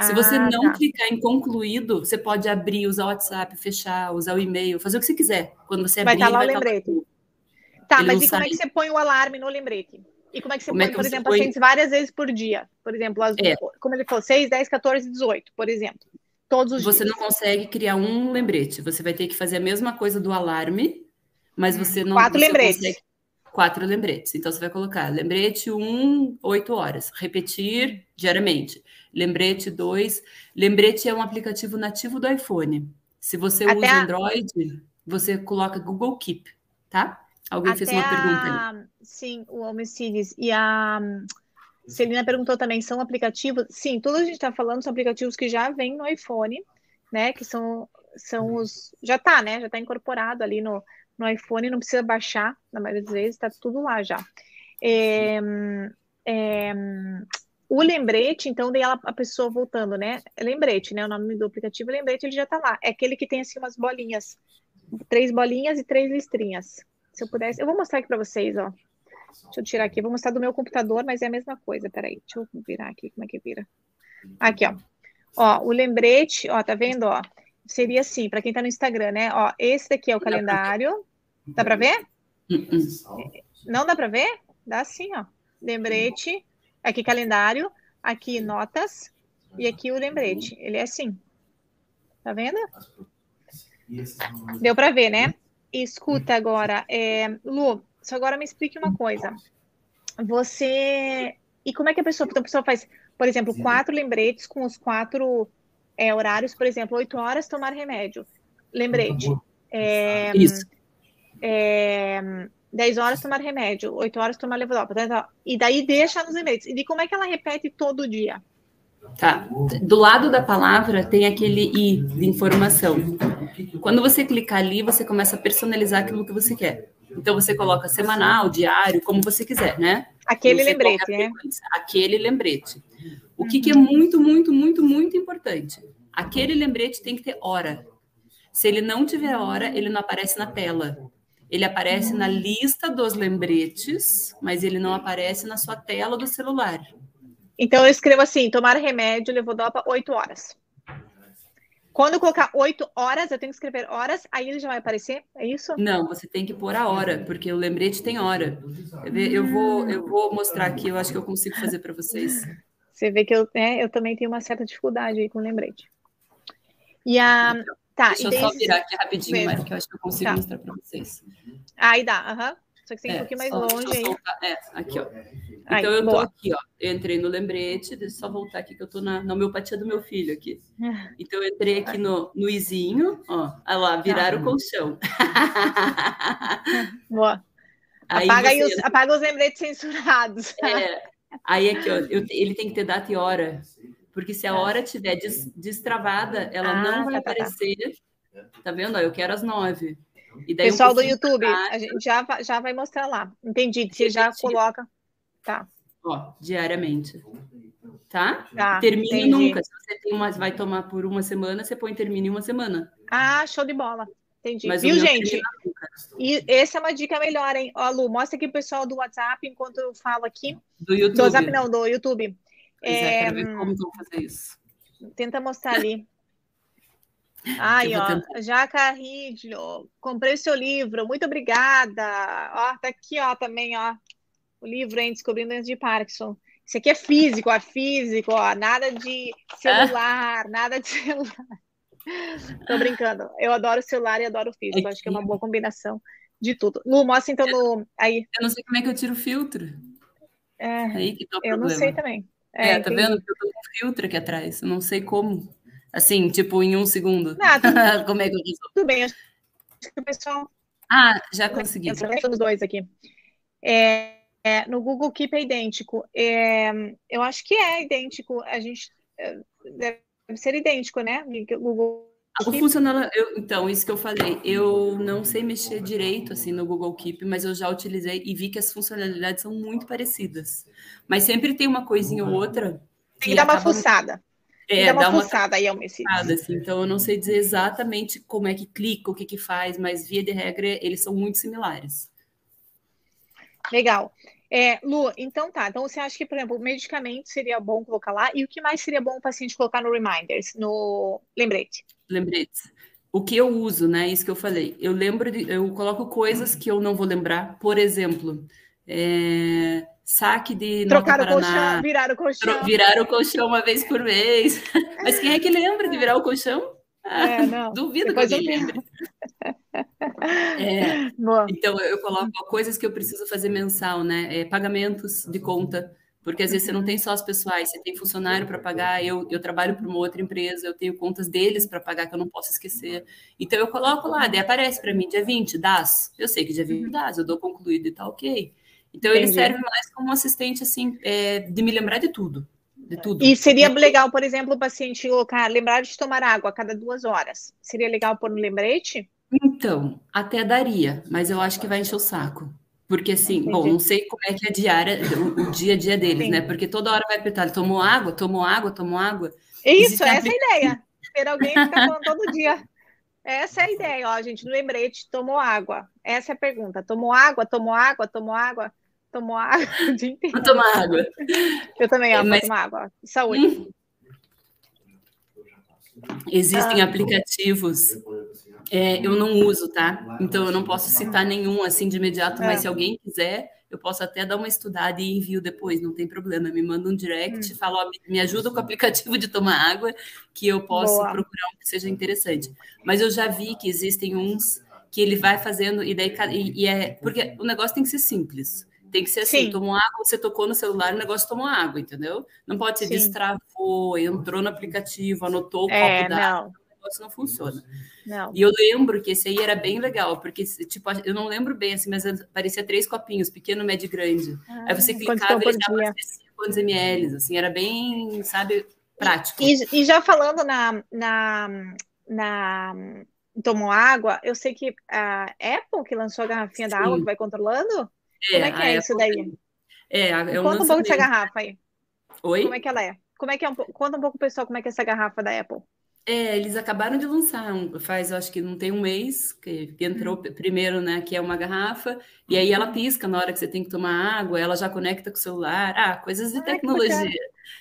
Se você ah, não tá. clicar em concluído, você pode abrir, usar o WhatsApp, fechar, usar o e-mail, fazer o que você quiser. Quando você vai abrir, estar lá o tá lembrete. Tá, Ele mas e como é que você põe o alarme no lembrete? E como é que você como põe, é que por exemplo, põe... várias vezes por dia? Por exemplo, as, é. como ele falou, 6, 10, 14, 18, por exemplo. Todos os Você dias. não consegue criar um lembrete. Você vai ter que fazer a mesma coisa do alarme, mas você não. Quatro você lembretes. Consegue quatro lembretes. Então, você vai colocar lembrete 1, um, 8 horas. Repetir diariamente. Lembrete 2. Lembrete é um aplicativo nativo do iPhone. Se você Até usa a... Android, você coloca Google Keep, tá? Alguém Até fez uma pergunta aí. Sim, o Homicides. E a Celina perguntou também, são aplicativos? Sim, tudo a gente está falando são aplicativos que já vêm no iPhone, né? Que são, são os... Já está, né? Já está incorporado ali no, no iPhone, não precisa baixar, na maioria das vezes, está tudo lá já. É, é, o lembrete, então, daí ela, a pessoa voltando, né? Lembrete, né? O nome do aplicativo lembrete, ele já tá lá. É aquele que tem assim umas bolinhas, três bolinhas e três listrinhas. Se eu pudesse, eu vou mostrar aqui para vocês, ó. Deixa eu tirar aqui, eu vou mostrar do meu computador, mas é a mesma coisa. Peraí, deixa eu virar aqui, como é que vira? Aqui, ó. Ó, o lembrete, ó, tá vendo, ó? Seria assim, para quem tá no Instagram, né? Ó, esse daqui é o calendário. Dá para ver? Não dá para ver? Dá sim, ó. Lembrete Aqui calendário, aqui notas e aqui o lembrete. Ele é assim. Tá vendo? Deu para ver, né? Escuta agora, é, Lu, só agora me explique uma coisa. Você. E como é que a pessoa. Então, a pessoa faz, por exemplo, quatro lembretes com os quatro é, horários, por exemplo, oito horas tomar remédio. Lembrete. É, Isso. É, 10 horas tomar remédio, 8 horas tomar levodopa, tá, tá, e daí deixa nos lembretes. E como é que ela repete todo dia? Tá. Do lado da palavra tem aquele i de informação. Quando você clicar ali, você começa a personalizar aquilo que você quer. Então você coloca semanal, diário, como você quiser, né? Aquele lembrete, né? Aquele lembrete. O que, que é muito, muito, muito, muito importante? Aquele lembrete tem que ter hora. Se ele não tiver hora, ele não aparece na tela. Ele aparece na lista dos lembretes, mas ele não aparece na sua tela do celular. Então eu escrevo assim: tomar remédio, levodopa, 8 horas. Quando eu colocar 8 horas, eu tenho que escrever horas, aí ele já vai aparecer? É isso? Não, você tem que pôr a hora, porque o lembrete tem hora. Eu vou, eu vou mostrar aqui, eu acho que eu consigo fazer para vocês. Você vê que eu, né, eu também tenho uma certa dificuldade aí com o lembrete. E a, então, Tá, Deixa eu só virar aqui rapidinho, Mari, que eu acho que eu consigo tá. mostrar para vocês. Aí dá, aham. Só que tem é, um pouquinho mais só, longe aí. É, aqui, ó. Então eu tô aqui, ó. Eu entrei no lembrete, deixa eu só voltar aqui que eu tô na, na homeopatia do meu filho aqui. Então eu entrei aqui no, no izinho, ó. Olha lá, virar ah. o colchão. Boa. Aí apaga, você... os, apaga os lembretes censurados. É. Aí aqui, ó, eu, ele tem que ter data e hora. Porque se a hora estiver des, destravada, ela ah, não vai tá, aparecer. Tá, tá. tá vendo? Eu quero às nove. Pessoal um do YouTube, a gente já, já vai mostrar lá. Entendi. Você já coloca. Tá. Ó, diariamente. Tá? tá termine entendi. nunca. Se você tem uma, vai tomar por uma semana, você põe termine uma semana. Ah, show de bola. Entendi. Mas Viu, gente? E essa é uma dica melhor, hein? Ó, Lu, mostra aqui o pessoal do WhatsApp enquanto eu falo aqui. Do YouTube. Do WhatsApp não, do YouTube. É, é, quero ver como vão fazer isso. Tenta mostrar ali. Ai, ó, tentar... Jaca Ridlio, comprei o seu livro, muito obrigada. Ó, tá aqui, ó, também, ó, o livro, hein, Descobrindo Doenças de Parkinson. Isso aqui é físico, ó, físico, ó, nada de celular, nada de celular. Tô brincando. Eu adoro celular e adoro físico. Acho que é uma boa combinação de tudo. Lu, mostra então no. Aí. Eu não sei como é que eu tiro o filtro. É, aí que tá o eu não sei também. É, é tá vendo? Eu tô com um filtro aqui atrás. Eu não sei como. Assim, tipo, em um segundo. Ah, Como é que eu resolvo? Tudo bem, acho que o pessoal. Ah, já consegui. Os dois aqui. É, é, no Google Keep é idêntico. É, eu acho que é idêntico. A gente é, deve ser idêntico, né? Google o funcional, eu, então, isso que eu falei, eu não sei mexer direito assim no Google Keep, mas eu já utilizei e vi que as funcionalidades são muito parecidas. Mas sempre tem uma coisinha ou outra. Tem que dar uma fuçada. É, dá uma, dá uma fuçada aí ao assim, Então, eu não sei dizer exatamente como é que clica, o que que faz, mas via de regra, eles são muito similares. Legal. É, Lu, então tá. Então você acha que, por exemplo, medicamento seria bom colocar lá? E o que mais seria bom o paciente colocar no reminders, no lembrete? Lembretes. O que eu uso, né? Isso que eu falei. Eu lembro de, eu coloco coisas que eu não vou lembrar. Por exemplo, é, saque de Trocar o colchão, virar o colchão. Virar o colchão uma vez por mês. Mas quem é que lembra de virar o colchão? É, não. Duvido Depois que alguém lembre. É, então, eu coloco coisas que eu preciso fazer mensal, né? É, pagamentos de conta, porque às vezes você não tem só as pessoais, você tem funcionário para pagar, eu, eu trabalho para uma outra empresa, eu tenho contas deles para pagar que eu não posso esquecer. Então, eu coloco lá, daí aparece para mim, dia 20, DAS. Eu sei que dia 20 DAS, eu dou concluído e tá ok. Então, Entendi. ele serve mais como um assistente, assim, é, de me lembrar de tudo. De tudo. E seria legal, por exemplo, o paciente colocar, lembrar de tomar água a cada duas horas. Seria legal pôr no lembrete? Então, até daria, mas eu acho que vai encher o saco. Porque assim, Entendi. bom, não sei como é que é a diária, o, o dia a dia deles, Sim. né? Porque toda hora vai apertar, tomou água, tomou água, tomou água. Isso, essa é a ideia. Ter alguém que falando todo dia. Essa é a ideia, ó, gente, no lembrete, tomou água. Essa é a pergunta. Tomou água, tomou água, tomou água, tomou água o dia inteiro. Vou tomar água. Eu também, ó, é, mas... vou tomar água. Saúde. Hum. Existem ah. aplicativos, é, eu não uso, tá? Então eu não posso citar nenhum assim de imediato, mas é. se alguém quiser, eu posso até dar uma estudada e envio depois, não tem problema. Me manda um direct, hum. fala, ó, me ajuda com o aplicativo de tomar água, que eu posso Boa. procurar um que seja interessante. Mas eu já vi que existem uns que ele vai fazendo, e daí e, e é. Porque o negócio tem que ser simples. Tem que ser assim, Sim. tomou água, você tocou no celular, o negócio tomou água, entendeu? Não pode ser Sim. destravou, entrou no aplicativo, anotou o é, copo d'água. Negócio não funciona. Não. E eu lembro que esse aí era bem legal, porque, tipo, eu não lembro bem, assim, mas parecia três copinhos, pequeno, médio e grande. Ah, aí você clicava e ele abastecia quantos ml, assim, era bem, sabe, prático. E, e já falando na, na, na tomou água, eu sei que a Apple que lançou a garrafinha Sim. da água que vai controlando, é, como é que é isso daí? É, é um Conta um pouco dessa garrafa aí. Oi? Como é que ela é? Como é que é um... Conta um pouco, pessoal, como é que é essa garrafa da Apple. É, eles acabaram de lançar, faz, eu acho que não tem um mês, que, que entrou uhum. primeiro, né, que é uma garrafa, e aí ela pisca na hora que você tem que tomar água, ela já conecta com o celular, ah, coisas de tecnologia.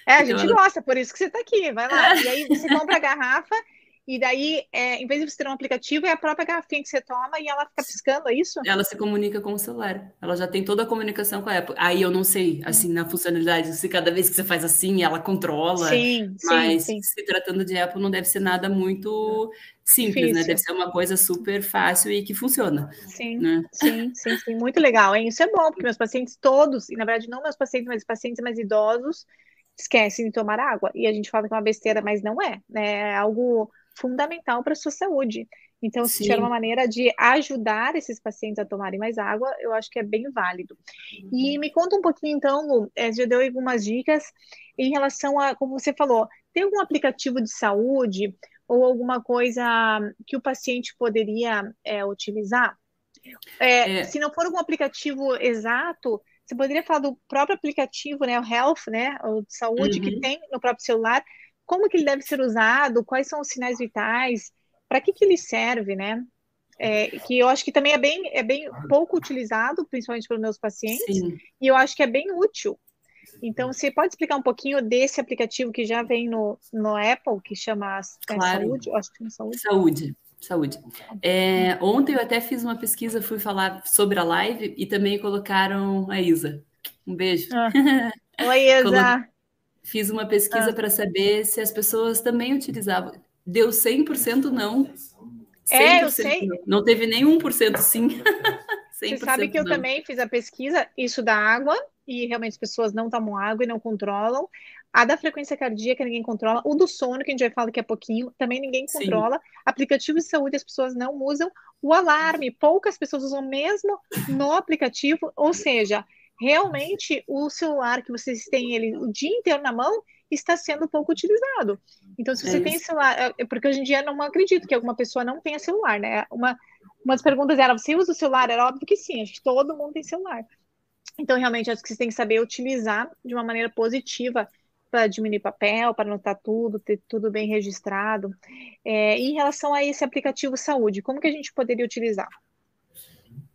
É, a então gente ela... gosta, por isso que você está aqui, vai lá. E aí você compra a garrafa e daí, é, em vez de você ter um aplicativo, é a própria garrafinha que você toma e ela fica piscando, é isso? Ela se comunica com o celular. Ela já tem toda a comunicação com a Apple. Aí eu não sei, assim, na funcionalidade, se cada vez que você faz assim, ela controla. Sim, mas sim, sim. se tratando de Apple, não deve ser nada muito simples, né? Difícil. né? Deve ser uma coisa super fácil e que funciona. Sim, né? sim, sim, sim. Muito legal, hein? Isso é bom, porque meus pacientes todos, e na verdade não meus pacientes, mas pacientes mais idosos, esquecem de tomar água. E a gente fala que é uma besteira, mas não é, né? É algo fundamental para a sua saúde. Então, se Sim. tiver uma maneira de ajudar esses pacientes a tomarem mais água, eu acho que é bem válido. E me conta um pouquinho, então, Lu, eh, já deu algumas dicas em relação a, como você falou, tem algum aplicativo de saúde ou alguma coisa que o paciente poderia eh, utilizar? Eh, É. Se não for algum aplicativo exato, você poderia falar do próprio aplicativo, né, o Health, né, o de saúde que Uhum. tem no próprio celular, como que ele deve ser usado, quais são os sinais vitais, para que que ele serve, né? É, que eu acho que também é bem, é bem pouco utilizado, principalmente pelos meus pacientes, Sim. e eu acho que é bem útil. Então, você pode explicar um pouquinho desse aplicativo que já vem no, no Apple, que chama é, Claro. Saúde? Eu acho que é Saúde. Saúde, saúde. É, ontem eu até fiz uma pesquisa, fui falar sobre a live e também colocaram a Isa. Um beijo. Ah. Oi, Isa. Fiz uma pesquisa Ah. para saber se as pessoas também utilizavam. Deu 100% não. 100% É, eu sei. Não. não teve nem 1% sim. 100% Você sabe que eu não. também fiz a pesquisa, isso da água, e realmente as pessoas não tomam água e não controlam. A da frequência cardíaca ninguém controla. O do sono, que a gente vai falar daqui a pouquinho, também ninguém Sim. controla. Aplicativo de saúde as pessoas não usam. O alarme, poucas pessoas usam mesmo no aplicativo. Ou seja, realmente o celular que vocês têm ele o dia inteiro na mão está sendo pouco utilizado. Então, se você É tem celular, é porque hoje em dia não acredito que alguma pessoa não tenha celular, né? Uma, uma das perguntas era: você usa o celular? Era óbvio que sim, acho que todo mundo tem celular. Então, realmente, acho que vocês têm que saber utilizar de uma maneira positiva para diminuir papel, para anotar tudo, ter tudo bem registrado. É, em relação a esse aplicativo saúde, como que a gente poderia utilizar?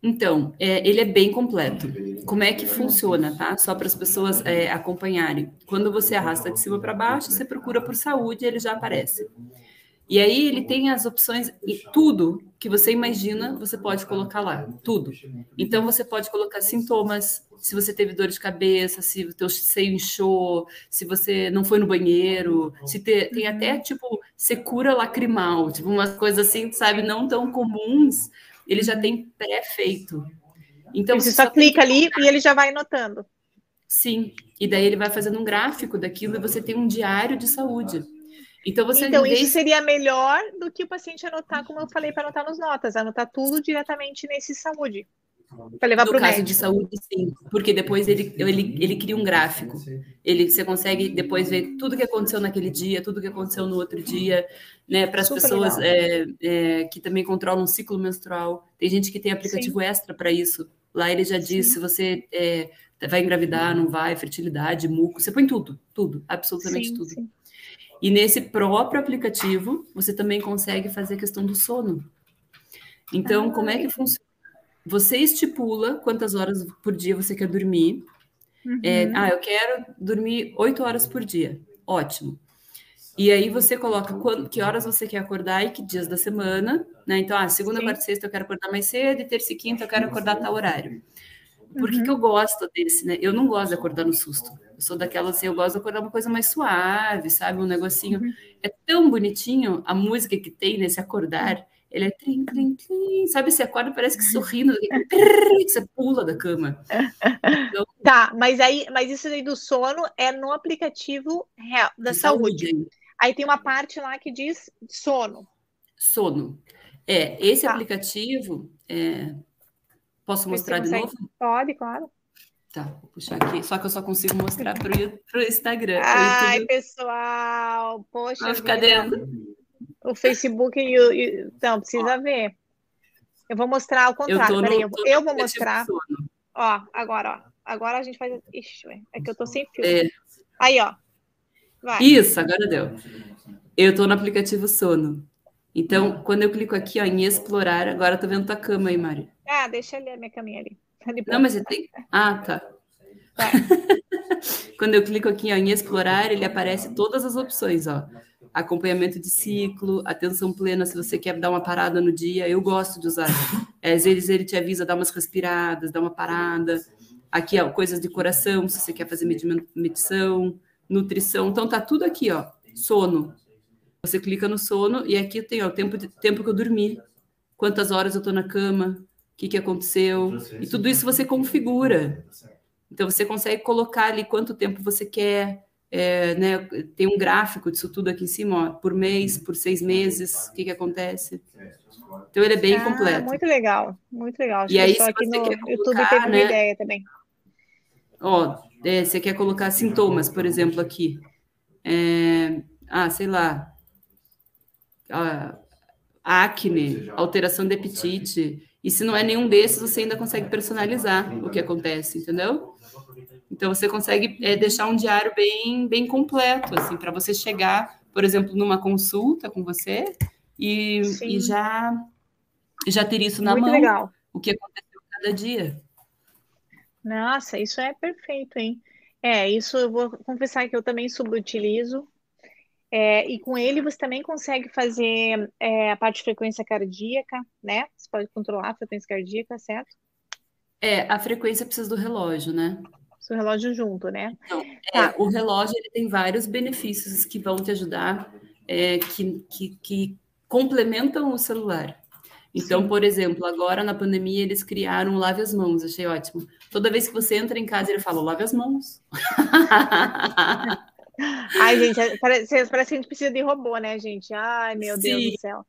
Então, é, ele é bem completo. Como é que funciona, tá? Só para as pessoas é, acompanharem. Quando você arrasta de cima para baixo, você procura por saúde, ele já aparece. E aí ele tem as opções e tudo que você imagina, você pode colocar lá, tudo. Então você pode colocar sintomas, se você teve dor de cabeça, se o teu seio inchou, se você não foi no banheiro, se te- tem até tipo secura lacrimal, tipo umas coisas assim, sabe, não tão comuns, ele já tem pré-feito. Então você você só só clica ali e ele já vai anotando. Sim, e daí ele vai fazendo um gráfico daquilo e você tem um diário de saúde. Então você Então, vez- isso seria melhor do que o paciente anotar, como eu falei, para anotar nos notas, anotar tudo diretamente nesse saúde, para levar no para o caso médico. de saúde, sim, porque depois ele, ele, ele cria um gráfico. Ele, você consegue depois ver tudo que aconteceu naquele dia, tudo que aconteceu no outro dia, né? Para as pessoas é, é, que também controlam o ciclo menstrual. Tem gente que tem aplicativo extra para isso. Lá ele já diz Sim. se você é, vai engravidar, não vai, fertilidade, muco. Você põe tudo, tudo, absolutamente Sim, tudo. sim. E nesse próprio aplicativo, você também consegue fazer a questão do sono. Então, Ah, como é que funciona? Você estipula quantas horas por dia você quer dormir. Uhum. É, ah, eu quero dormir oito horas por dia. Ótimo. E aí você coloca quando, que horas você quer acordar e que dias da semana, né? Então, ah, segunda, Sim. quarta e sexta eu quero acordar mais cedo, e terça e quinta eu quero acordar a tal horário. Por que, Uhum. que eu gosto desse, né? Eu não gosto de acordar no susto. Eu sou daquela assim, eu gosto de acordar uma coisa mais suave, sabe? Um negocinho. Uhum. É tão bonitinho a música que tem nesse acordar. Ele é trim, trim, trim. Sabe? Você acorda, parece que sorrindo, que você pula da cama. Então, Tá, mas aí, mas isso aí do sono é no aplicativo real- da de saúde. saúde. Aí tem uma parte lá que diz sono. Sono. É, esse Tá. aplicativo. é, Posso mostrar de novo? Pode, claro. Tá, vou puxar aqui. Só que eu só consigo mostrar para o Instagram. Ai, pessoal, poxa Vai ficar dentro. O Facebook e o. e- Não, precisa ver. Eu vou mostrar ao Eu contrário. tô no, Peraí, eu, tô eu vou mostrar. Ó, agora, ó. Agora a gente faz. Ixi, é que eu tô sem fio. É, Aí, ó. Vai. Isso, agora deu. Eu estou no aplicativo Sono. Então, quando eu clico aqui ó, em explorar, agora eu tô vendo tua cama aí, Mari. Ah, deixa ali a minha caminha ali. Tá Não, mas você tem. Ah, tá. Vai. Quando eu clico aqui ó, em explorar, ele aparece todas as opções, ó. Acompanhamento de ciclo, atenção plena se você quer dar uma parada no dia. Eu gosto de usar. É, às vezes ele te avisa, dá umas respiradas, dá uma parada. Aqui, ó, coisas de coração, se você quer fazer medição, nutrição. Então tá tudo aqui, ó. Sono. Você clica no sono e aqui tem ó, o tempo, de, tempo que eu dormi, quantas horas eu tô na cama, o que, que aconteceu. E tudo isso você configura. Então você consegue colocar ali quanto tempo você quer, é, né, tem um gráfico disso tudo aqui em cima, ó, por mês, por seis meses, o que, que acontece. Então ele é bem ah, completo. Muito legal, muito legal. Acho e aí, se aqui no colocar, YouTube teve né, uma ideia também. Ó, é, você quer colocar sintomas, por exemplo, aqui. É, ah, sei lá. Ah, acne, alteração de apetite. E se não é nenhum desses, você ainda consegue personalizar o que acontece, entendeu? Então você consegue é, deixar um diário bem, bem completo, assim, para você chegar, por exemplo, numa consulta com você e, e já já ter isso na Muito mão. Legal. O que aconteceu cada dia. Nossa, isso é perfeito, hein? É, isso eu vou confessar que eu também subutilizo. É, e com ele você também consegue fazer é, a parte de frequência cardíaca, né? Você pode controlar a frequência cardíaca, certo? É, a frequência precisa do relógio, né? O relógio junto, né? Não, é, tá. O relógio ele tem vários benefícios que vão te ajudar, é, que, que, que, complementam o celular. Então, Sim. por exemplo, agora na pandemia eles criaram o Lave as Mãos, achei ótimo. Toda vez que você entra em casa, ele fala, lave as mãos. Ai, gente, é, parece, parece que a gente precisa de robô, né, gente? Ai, meu Sim. Deus do céu.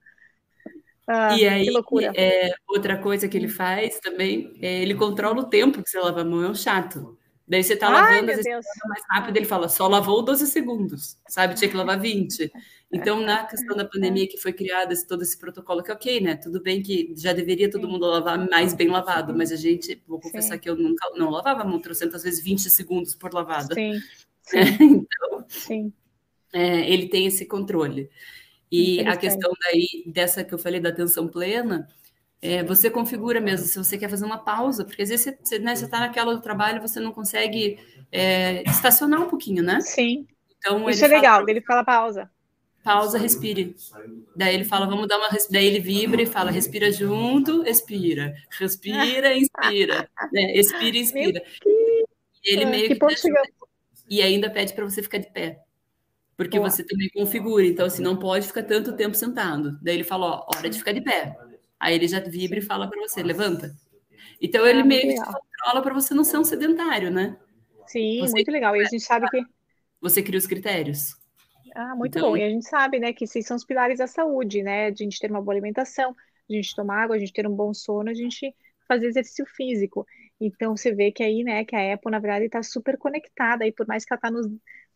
Ah, e aí, que loucura. É, outra coisa que ele faz também, é, ele controla o tempo que você lava a mão, é um chato. Daí você tá lavando, às vezes mais rápido, ele fala, só lavou 12 segundos, sabe? Tinha que lavar 20. Então, na questão da pandemia que foi criada todo esse protocolo, que ok, né? Tudo bem que já deveria todo mundo lavar mais bem lavado, mas a gente, vou confessar Sim. que eu nunca não lavava a mão trocentas vezes 20 segundos por lavada. Sim. Sim. então, Sim. É, ele tem esse controle. E a questão daí, dessa que eu falei da atenção plena, é, você configura mesmo se você quer fazer uma pausa, porque às vezes você, está né, você tá naquela do trabalho você não consegue é, estacionar um pouquinho, né? Sim. Então, Isso é legal, ele fala pausa. Pausa, respire. Daí ele fala, vamos dar uma. Daí ele vibra e fala, respira junto, expira. Respira, inspira. né? Expira, inspira. E ele meio que. que e ainda pede para você ficar de pé. Porque Boa. você também configura. Então, assim, não pode ficar tanto tempo sentado. Daí ele fala, ó, hora de ficar de pé. Aí ele já vibra e fala para você, levanta. Então ele ah, meio que controla para você não ser um sedentário, né? Sim, você muito legal. E a gente sabe que. Você cria os critérios. Ah, muito então... bom. E a gente sabe, né, que esses são os pilares da saúde, né? De a gente ter uma boa alimentação, a gente tomar água, a gente ter um bom sono, a gente fazer exercício físico. Então você vê que aí, né, que a Apple, na verdade, está super conectada aí, por mais que ela está nos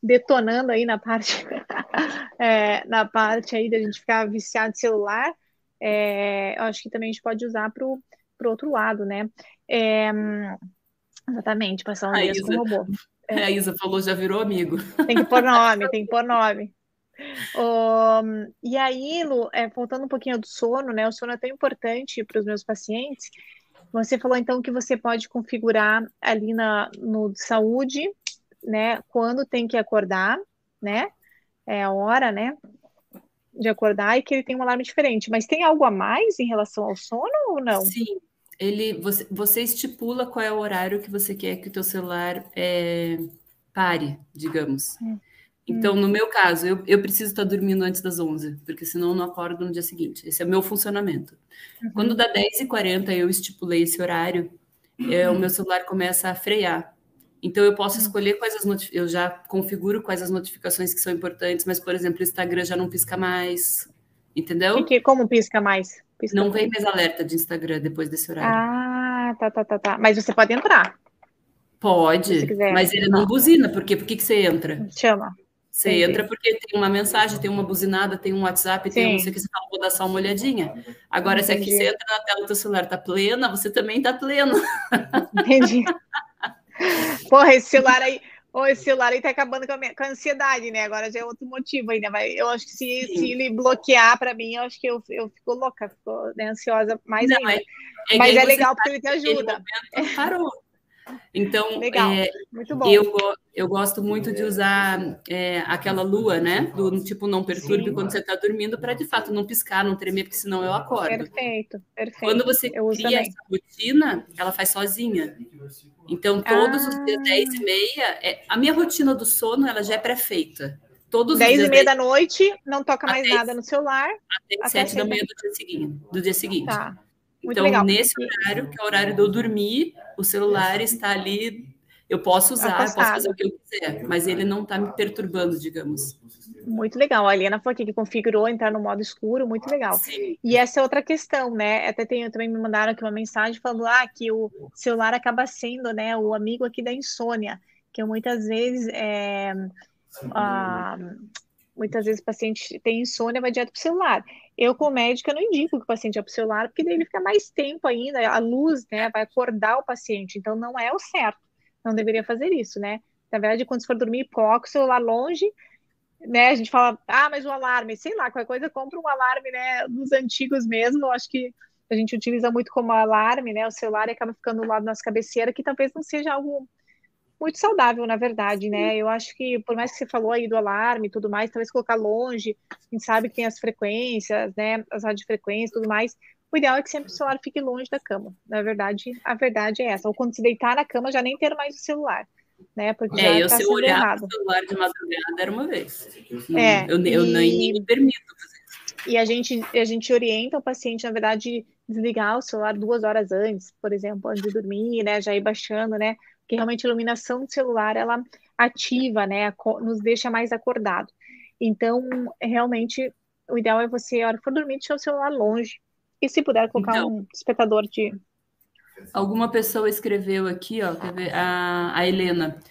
detonando aí na parte, é, na parte aí da gente ficar viciado em celular, é, eu acho que também a gente pode usar para o outro lado, né? É, exatamente, passar um dia com robô. É. A Isa falou, já virou amigo. Tem que pôr nome, tem que pôr nome. Um, e aí, Lu, é, voltando um pouquinho do sono, né? O sono é tão importante para os meus pacientes. Você falou então que você pode configurar ali na, no saúde, né? Quando tem que acordar, né? É a hora, né? De acordar e que ele tem um alarme diferente. Mas tem algo a mais em relação ao sono ou não? Sim. Ele, você, você estipula qual é o horário que você quer que o teu celular é, pare, digamos. Hum. Então, no meu caso, eu, eu preciso estar dormindo antes das 11, porque senão eu não acordo no dia seguinte. Esse é o meu funcionamento. Uhum. Quando dá 10h40 eu estipulei esse horário, uhum. é, o meu celular começa a frear. Então eu posso hum. escolher quais as eu já configuro quais as notificações que são importantes, mas por exemplo, o Instagram já não pisca mais, entendeu? E que como pisca mais? Pisca não mais. vem mais alerta de Instagram depois desse horário. Ah, tá, tá, tá, tá. Mas você pode entrar. Pode, mas ele não buzina, porque por que que você entra? Chama. Você Entendi. entra porque tem uma mensagem, tem uma buzinada, tem um WhatsApp, Sim. tem um o que, você fala, vou dar só uma olhadinha. Agora, Entendi. se aqui você entra na tela do celular tá plena, você também tá pleno. Entendi. Porra, esse celular aí. Oh, esse celular aí tá acabando com a, minha, com a ansiedade, né? Agora já é outro motivo ainda. Mas eu acho que se, se ele bloquear para mim, eu acho que eu, eu fico louca, fico né, ansiosa mais Não, ainda. É, é mas é legal porque ele te ajuda. Parou. Então, Legal. É, muito bom. Eu, eu gosto muito de usar é, aquela lua, né? Do tipo não perturbe Sim. quando você está dormindo, para de fato não piscar, não tremer, porque senão eu acordo. Perfeito, perfeito. Quando você eu cria essa rotina, ela faz sozinha. Então, todos ah. os dias, 10 e meia, é, a minha rotina do sono ela já é pré-feita. Todos 10 e meia da noite, não toca mais nada no celular. Até, até 7 da manhã do dia seguinte. Do dia seguinte. Tá. Muito então, legal. nesse horário, que é o horário de eu dormir, o celular está ali. Eu posso usar, eu posso fazer o que eu quiser, mas ele não está me perturbando, digamos. Muito legal. A Helena falou aqui que configurou entrar no modo escuro, muito legal. Sim. E essa é outra questão, né? Até tem, também me mandaram aqui uma mensagem falando ah, que o celular acaba sendo né, o amigo aqui da insônia, que muitas vezes é, ah, muitas vezes o paciente tem insônia, vai direto para o celular. Eu, como médica, não indico que o paciente vá para o celular, porque daí ele fica mais tempo ainda, a luz né, vai acordar o paciente, então não é o certo, não deveria fazer isso, né? Na verdade, quando você for dormir, coloca o celular longe, né? A gente fala, ah, mas o alarme, sei lá, qualquer coisa, compra um alarme, né, dos antigos mesmo, eu acho que a gente utiliza muito como alarme, né, o celular acaba ficando do lado da nossa cabeceira, que talvez não seja algo muito saudável, na verdade, né? Eu acho que, por mais que você falou aí do alarme e tudo mais, talvez colocar longe, gente sabe que tem as frequências, né? As radiofrequências e tudo mais. O ideal é que sempre o celular fique longe da cama. Na verdade, a verdade é essa. Ou quando se deitar na cama, já nem ter mais o celular. Né? Porque é, eu tá se eu olhar o celular de madrugada era uma vez. É, eu, eu e... nem me permito fazer E a gente, a gente orienta o paciente, na verdade, desligar o celular duas horas antes, por exemplo, antes de dormir, né? Já ir baixando, né? Que realmente a iluminação do celular ela ativa, né, nos deixa mais acordado. Então, realmente, o ideal é você, a hora que for dormir, deixar o celular longe. E se puder colocar então, um despertador de. Alguma pessoa escreveu aqui, ó, a, a Helena.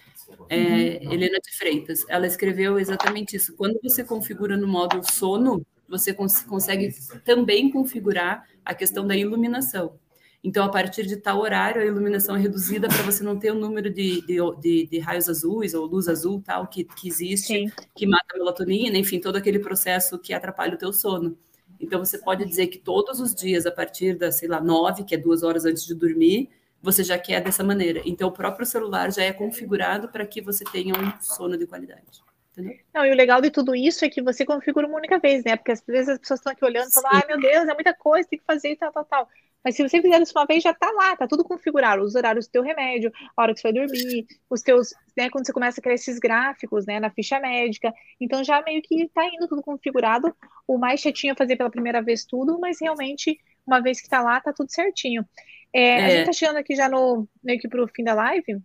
É, uhum. Helena de Freitas, ela escreveu exatamente isso. Quando você configura no modo sono, você cons consegue também configurar a questão da iluminação. Então, a partir de tal horário, a iluminação é reduzida para você não ter o número de, de, de, de, raios azuis ou luz azul tal que, que existe, Sim. que mata a melatonina, enfim, todo aquele processo que atrapalha o teu sono. Então, você pode dizer que todos os dias, a partir das, sei lá, nove, que é duas horas antes de dormir, você já quer dessa maneira. Então, o próprio celular já é configurado para que você tenha um sono de qualidade. Entendeu? Não, e o legal de tudo isso é que você configura uma única vez, né? Porque às vezes as pessoas estão aqui olhando e falam, ai meu Deus, é muita coisa, tem que fazer e tal, tal, tal. Mas se você fizer isso uma vez, já tá lá, tá tudo configurado, os horários do teu remédio, a hora que você vai dormir, os teus, né, quando você começa a criar esses gráficos, né, na ficha médica, então já meio que tá indo tudo configurado, o mais chatinho é fazer pela primeira vez tudo, mas realmente, uma vez que tá lá, tá tudo certinho. É, é. A gente tá chegando aqui já no, meio que pro fim da live,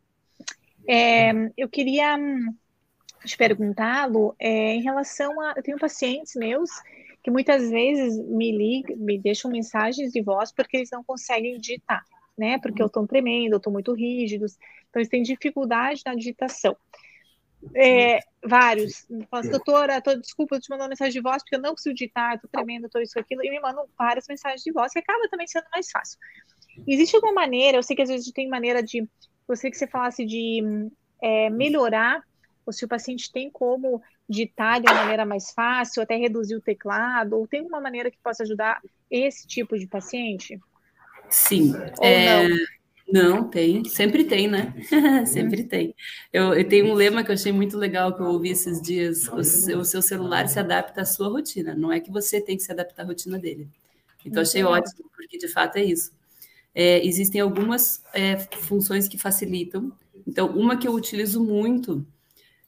é, eu queria hum, te perguntá-lo é, em relação a, eu tenho pacientes meus que muitas vezes me ligam, me deixam mensagens de voz porque eles não conseguem digitar, né? Porque eu estou tremendo, eu estou muito rígidos, então eles têm dificuldade na digitação. É, vários, falam assim, doutora, tô, desculpa, eu te mandando mensagem de voz porque eu não consigo digitar, estou tremendo, estou isso, aquilo, e me mandam várias mensagens de voz, que acaba também sendo mais fácil. Existe alguma maneira, eu sei que às vezes tem maneira de, gostaria que você falasse de é, melhorar, ou se o paciente tem como digitar de uma maneira mais fácil, até reduzir o teclado, ou tem uma maneira que possa ajudar esse tipo de paciente? Sim. É... Não? não? tem, sempre tem, né? sempre tem. Eu, eu, tenho um lema que eu achei muito legal que eu ouvi esses dias: o seu, o seu, celular se adapta à sua rotina, não é que você tem que se adaptar à rotina dele. Então, achei ótimo, porque de fato é isso. É, existem algumas é, funções que facilitam. Então, uma que eu utilizo muito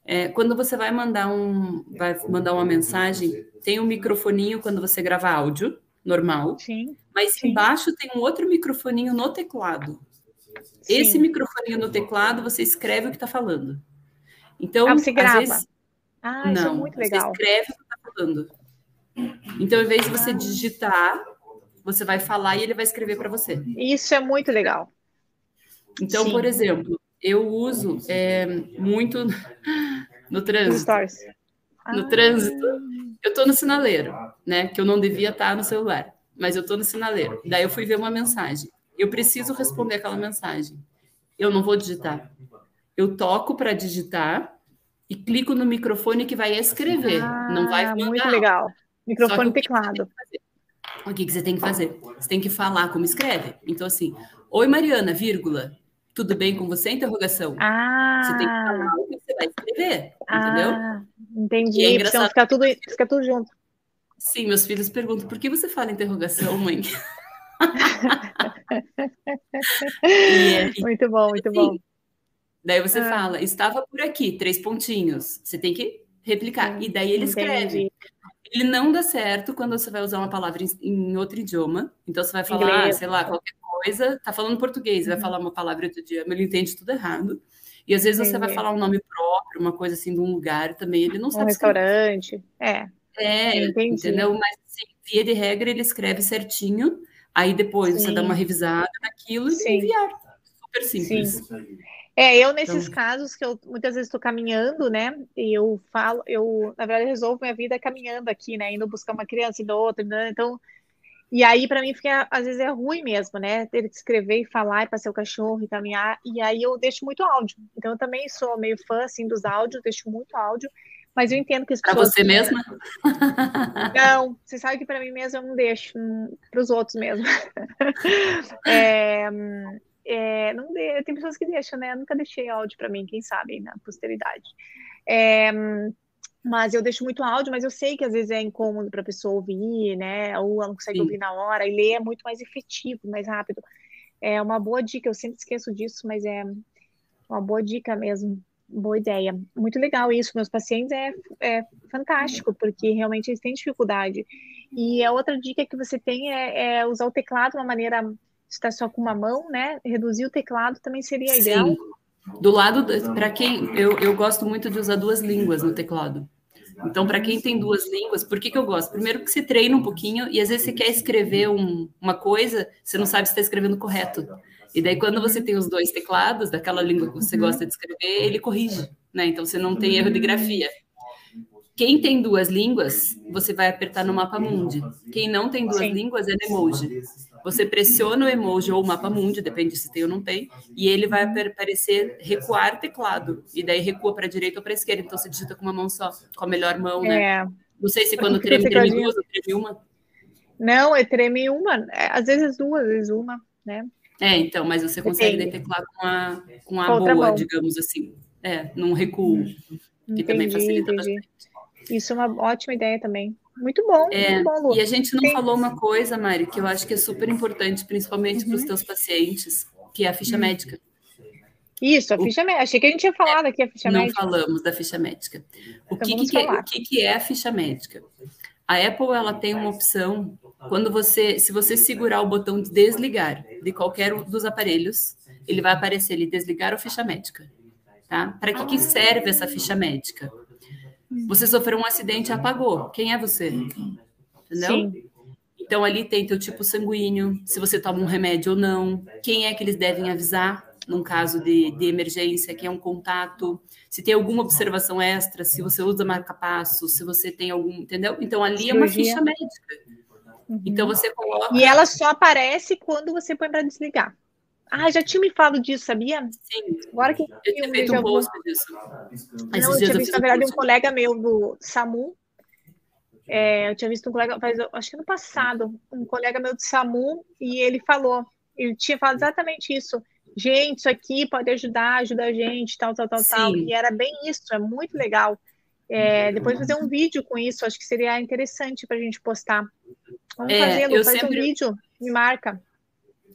é, quando você vai mandar, um, vai mandar uma mensagem, tem um microfoninho quando você grava áudio, normal. Sim. Mas sim. embaixo tem um outro microfoninho no teclado. Sim. Esse microfoninho no teclado, você escreve o que está falando. Então, ah, você grava. Vezes, ah, não, isso é muito legal. Você escreve o que está falando. Então, ao invés de você ah. digitar, você vai falar e ele vai escrever para você. Isso é muito legal. Então, Sim. por exemplo, eu uso é, muito no trânsito. No ah. trânsito, eu estou no sinaleiro, né? Que eu não devia estar no celular, mas eu estou no sinaleiro. Daí eu fui ver uma mensagem. Eu preciso responder aquela mensagem. Eu não vou digitar. Eu toco para digitar e clico no microfone que vai escrever. Ah, não vai mandar. Muito legal. Microfone teclado. O que, que você tem que fazer? Você tem que falar como escreve. Então, assim, oi Mariana, vírgula. Tudo bem com você? Interrogação. Ah. Você tem que falar o que você vai escrever, entendeu? Ah, entendi. E é engraçado. Então fica tudo, fica tudo junto. Sim, meus filhos perguntam, por que você fala interrogação, mãe? e, muito bom, muito bom. Daí você ah. fala, estava por aqui, três pontinhos. Você tem que replicar. E daí ele Entendi. escreve. Ele não dá certo quando você vai usar uma palavra em, em outro idioma. Então você vai falar, ah, sei lá, qualquer coisa, tá falando português, uhum. vai falar uma palavra outro idioma, ele entende tudo errado. E às vezes Entendi. você vai falar um nome próprio, uma coisa assim de um lugar também, ele não um sabe. Um restaurante, é. É, Entendi. entendeu? Mas assim, via de regra ele escreve certinho, aí depois Sim. você dá uma revisada naquilo Sim. e enviar. Super simples. Sim. É, eu nesses então... casos que eu muitas vezes estou caminhando, né? E eu falo, eu na verdade resolvo minha vida caminhando aqui, né? Indo buscar uma criança e outra, né? então e aí para mim fica às vezes é ruim mesmo, né? Ter que escrever e falar e passear o cachorro e caminhar e aí eu deixo muito áudio. Então eu também sou meio fã assim dos áudios, deixo muito áudio. Mas eu entendo que as pessoas. Para você mesma? Não, você sabe que para mim mesmo eu não deixo, hum, para os outros mesmo. é, é, não de, tem pessoas que deixam, né? Eu nunca deixei áudio para mim, quem sabe, na posteridade. É, mas eu deixo muito áudio, mas eu sei que às vezes é incômodo para a pessoa ouvir, né? Ou ela não consegue Sim. ouvir na hora, e ler é muito mais efetivo, mais rápido. É uma boa dica, eu sempre esqueço disso, mas é uma boa dica mesmo. Boa ideia. Muito legal isso. Meus pacientes é, é fantástico, porque realmente eles têm dificuldade. E a outra dica que você tem é, é usar o teclado de uma maneira está só com uma mão, né? Reduzir o teclado também seria Sim. ideal. Do lado, para quem eu, eu gosto muito de usar duas línguas no teclado. Então, para quem tem duas línguas, por que, que eu gosto? Primeiro, que você treina um pouquinho e às vezes você quer escrever um, uma coisa, você não sabe se está escrevendo correto. E daí, quando você tem os dois teclados, daquela língua que você uhum. gosta de escrever, ele corrige, né? Então, você não tem erro de grafia. Quem tem duas línguas, você vai apertar no mapa mundi. Quem não tem duas Sim. línguas é no emoji. Você pressiona o emoji ou o mapa mundi, depende se tem ou não tem, e ele vai aparecer recuar teclado. E daí recua para a direita ou para a esquerda. Então você digita com uma mão só, com a melhor mão, né? É. Não sei se quando treme, treme duas ou treme uma. Não, é treme uma. É, às vezes duas, às vezes uma, né? É, então, mas você consegue teclar com a, com a boa, mão. digamos assim. É, num recuo. Que também facilita entendi. bastante. Isso é uma ótima ideia também. Muito bom, é, muito bom, Lu. E a gente não Sim. falou uma coisa, Mari, que eu acho que é super importante, principalmente uhum. para os teus pacientes, que é a ficha uhum. médica. Isso, a ficha médica. Achei que a gente tinha falado aqui a ficha não médica. Não falamos da ficha médica. O, então que, que, é, o que, que é a ficha médica? A Apple ela tem uma opção quando você, se você segurar o botão de desligar de qualquer um dos aparelhos, ele vai aparecer ali desligar ou ficha médica, tá? Para que, que serve essa ficha médica? Você sofreu um acidente e apagou. Quem é você? Entendeu? Sim. Então ali tem teu tipo sanguíneo, se você toma um remédio ou não, quem é que eles devem avisar num caso de, de emergência, quem é um contato, se tem alguma observação extra, se você usa marca-passo, se você tem algum, entendeu? Então ali Cirurgia. é uma ficha médica. Uhum. Então você coloca. E ela só aparece quando você põe para desligar. Ah, já tinha me falado disso, sabia? Sim. Agora que eu tinha feito um post disso. Não, eu tinha visto, na verdade, um colega meu do SAMU. É, eu tinha visto um colega, faz, acho que no passado, um colega meu do SAMU, e ele falou, ele tinha falado exatamente isso. Gente, isso aqui pode ajudar, ajuda a gente, tal, tal, tal, Sim. tal. E era bem isso, é muito legal. É, depois fazer um vídeo com isso, acho que seria interessante para a gente postar. Vamos é, fazê-lo, faz sempre... um vídeo, me marca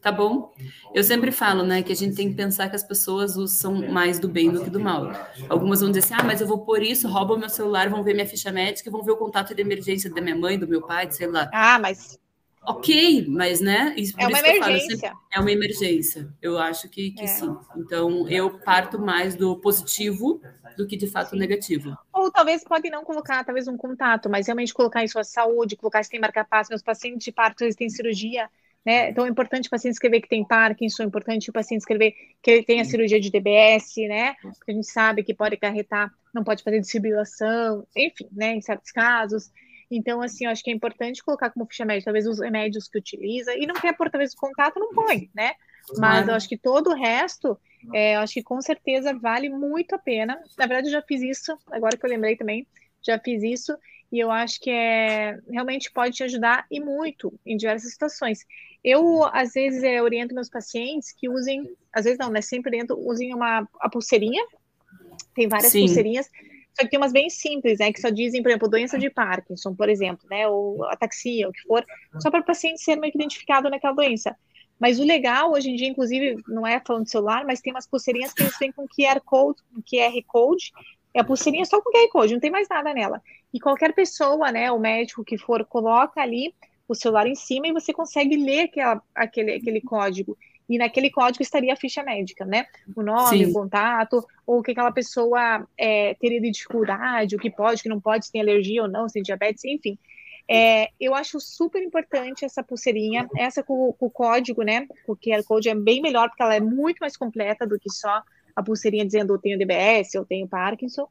tá bom? Eu sempre falo, né, que a gente tem que pensar que as pessoas usam mais do bem do que do mal. Algumas vão dizer assim, ah, mas eu vou por isso, roubam meu celular, vão ver minha ficha médica, vão ver o contato de emergência da minha mãe, do meu pai, sei lá. Ah, mas... Ok, mas, né, isso, é uma emergência. Falo, é uma emergência, eu acho que, que é. sim. Então, eu parto mais do positivo do que, de fato, sim. negativo. Ou talvez pode não colocar, talvez um contato, mas realmente colocar em sua saúde, colocar se tem marca-passo, meus pacientes de parto, eles têm cirurgia, né? Então é importante o paciente escrever que tem Parkinson, é importante o paciente escrever que ele tem a cirurgia de DBS, né? Porque a gente sabe que pode acarretar, não pode fazer desfibrilação, enfim, né? Em certos casos. Então, assim, eu acho que é importante colocar como ficha médica, talvez os remédios que utiliza, e não quer pôr, talvez, o contato, não põe, né? Mas eu acho que todo o resto, é, eu acho que com certeza vale muito a pena. Na verdade, eu já fiz isso, agora que eu lembrei também, já fiz isso, e eu acho que é, realmente pode te ajudar e muito em diversas situações. Eu, às vezes, é, oriento meus pacientes que usem, às vezes não, né? Sempre oriento, usem uma a pulseirinha. Tem várias Sim. pulseirinhas. Só que tem umas bem simples, né? Que só dizem, por exemplo, doença de Parkinson, por exemplo, né? Ou ataxia, o que for, só para o paciente ser meio que identificado naquela doença. Mas o legal, hoje em dia, inclusive, não é falando de celular, mas tem umas pulseirinhas que eles têm com QR Code, QR Code, é a pulseirinha só com QR Code, não tem mais nada nela. E qualquer pessoa, né, o médico que for, coloca ali o celular em cima e você consegue ler aquela, aquele, aquele código. E naquele código estaria a ficha médica, né? O nome, Sim. o contato, ou o que aquela pessoa é, teria de dificuldade, o que pode, o que não pode, se tem alergia ou não, se tem diabetes, enfim. É, eu acho super importante essa pulseirinha, essa com, com, o código, né? O QR Code é bem melhor, porque ela é muito mais completa do que só a pulseirinha dizendo eu tenho DBS, eu tenho Parkinson.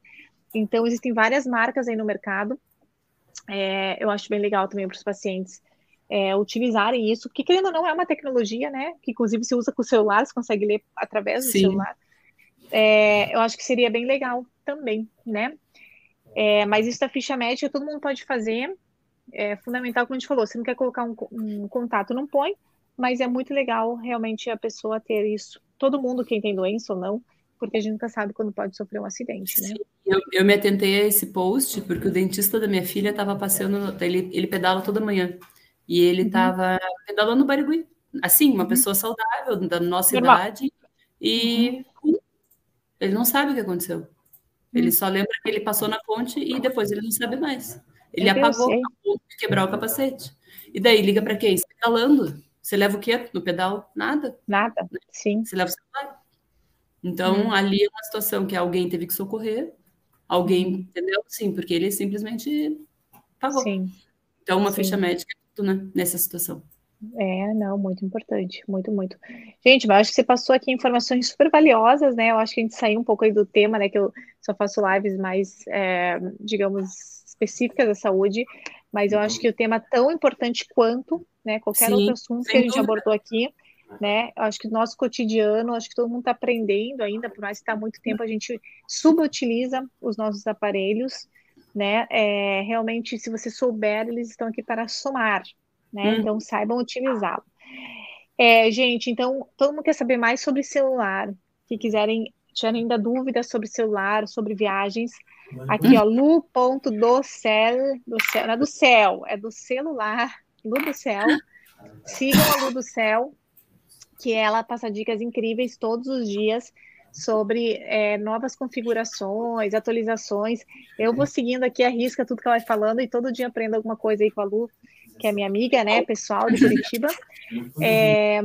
Então, existem várias marcas aí no mercado. É, eu acho bem legal também para os pacientes é, utilizarem isso, porque querendo ou não é uma tecnologia, né? Que inclusive se usa com o celular, você consegue ler através do Sim. celular. É, eu acho que seria bem legal também, né? É, mas isso da ficha médica todo mundo pode fazer é fundamental, como a gente falou, você não quer colocar um, um contato, não põe, mas é muito legal realmente a pessoa ter isso. Todo mundo, quem tem doença ou não, porque a gente nunca sabe quando pode sofrer um acidente, né? Eu, eu me atentei a esse post porque o dentista da minha filha estava passeando, ele, ele pedala toda manhã, e ele estava uhum. pedalando no Barigui, assim, uma uhum. pessoa saudável, da nossa Normal. idade, e uhum. ele não sabe o que aconteceu. Ele uhum. só lembra que ele passou na ponte e depois ele não sabe mais. Ele apagou a ponto de quebrar o capacete. E daí, liga para quem? Pedalando. Você leva o quê no pedal? Nada. Nada, sim. Você leva o celular. Então, hum. ali é uma situação que alguém teve que socorrer, alguém, hum. entendeu? Sim, porque ele simplesmente pagou. Sim. Então, uma sim. ficha médica é tudo, né, nessa situação. É, não, muito importante, muito, muito. Gente, mas acho que você passou aqui informações super valiosas, né? Eu acho que a gente saiu um pouco aí do tema, né? Que eu só faço lives mais, é, digamos, específicas da saúde, mas eu acho que o tema é tão importante quanto, né, qualquer Sim, outro assunto que a gente dúvida. abordou aqui, né, acho que o nosso cotidiano, acho que todo mundo está aprendendo ainda, por mais que está muito tempo, a gente subutiliza os nossos aparelhos, né, é, realmente, se você souber, eles estão aqui para somar, né, hum. então saibam utilizá-lo. É, gente, então, todo mundo quer saber mais sobre celular, que quiserem, tiverem ainda dúvidas sobre celular, sobre viagens, Aqui, ó, lu.docel, do céu, não é do céu, é do celular, Lu do céu. Sigam a Lu do céu, que ela passa dicas incríveis todos os dias sobre é, novas configurações, atualizações. Eu vou seguindo aqui a risca tudo que ela vai falando e todo dia aprendo alguma coisa aí com a Lu, que é minha amiga, né, pessoal de Curitiba. É,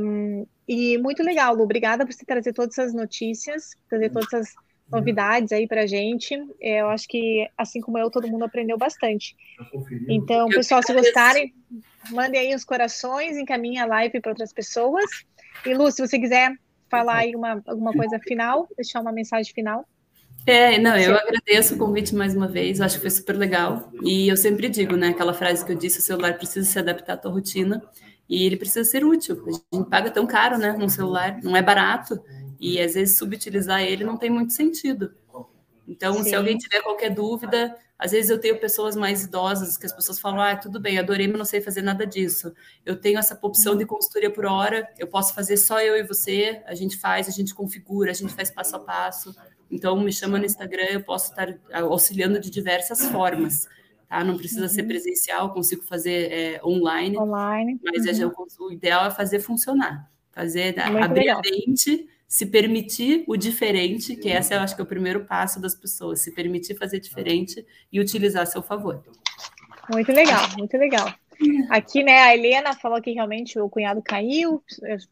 e muito legal, Lu. Obrigada por você trazer todas essas notícias, trazer todas essas novidades aí para gente. É, eu acho que, assim como eu, todo mundo aprendeu bastante. Então, pessoal, se gostarem, mandem aí os corações, encaminhem a live para outras pessoas. E, Lu, se você quiser falar aí uma, alguma coisa final, deixar uma mensagem final. É, não, eu agradeço o convite mais uma vez, acho que foi super legal. E eu sempre digo, né, aquela frase que eu disse, o celular precisa se adaptar à tua rotina e ele precisa ser útil. A gente paga tão caro, né, num celular, não é barato. E às vezes subutilizar ele não tem muito sentido. Então, Sim. se alguém tiver qualquer dúvida, às vezes eu tenho pessoas mais idosas que as pessoas falam: ah, tudo bem, adorei, mas não sei fazer nada disso. Eu tenho essa opção de consultoria por hora, eu posso fazer só eu e você, a gente faz, a gente configura, a gente faz passo a passo. Então, me chama no Instagram, eu posso estar auxiliando de diversas formas. Tá? Não precisa uhum. ser presencial, consigo fazer é, online, online. Mas é uhum. o ideal é fazer funcionar, fazer Muito abrir legal. a mente se permitir o diferente, que esse eu acho que é o primeiro passo das pessoas, se permitir fazer diferente e utilizar a seu favor. Muito legal, muito legal. Aqui, né, a Helena falou que realmente o cunhado caiu,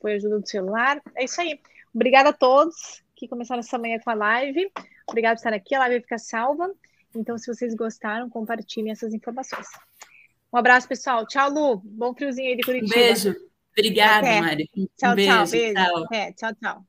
foi ajuda do celular. É isso aí. Obrigada a todos que começaram essa manhã com a live. Obrigada por estar aqui, a live vai ficar salva. Então, se vocês gostaram, compartilhem essas informações. Um abraço, pessoal. Tchau, Lu. Bom friozinho aí de Curitiba. Um beijo. Obrigada, Até. Mari. Tchau, um beijo, tchau. Beijo. Tchau. É, tchau, tchau.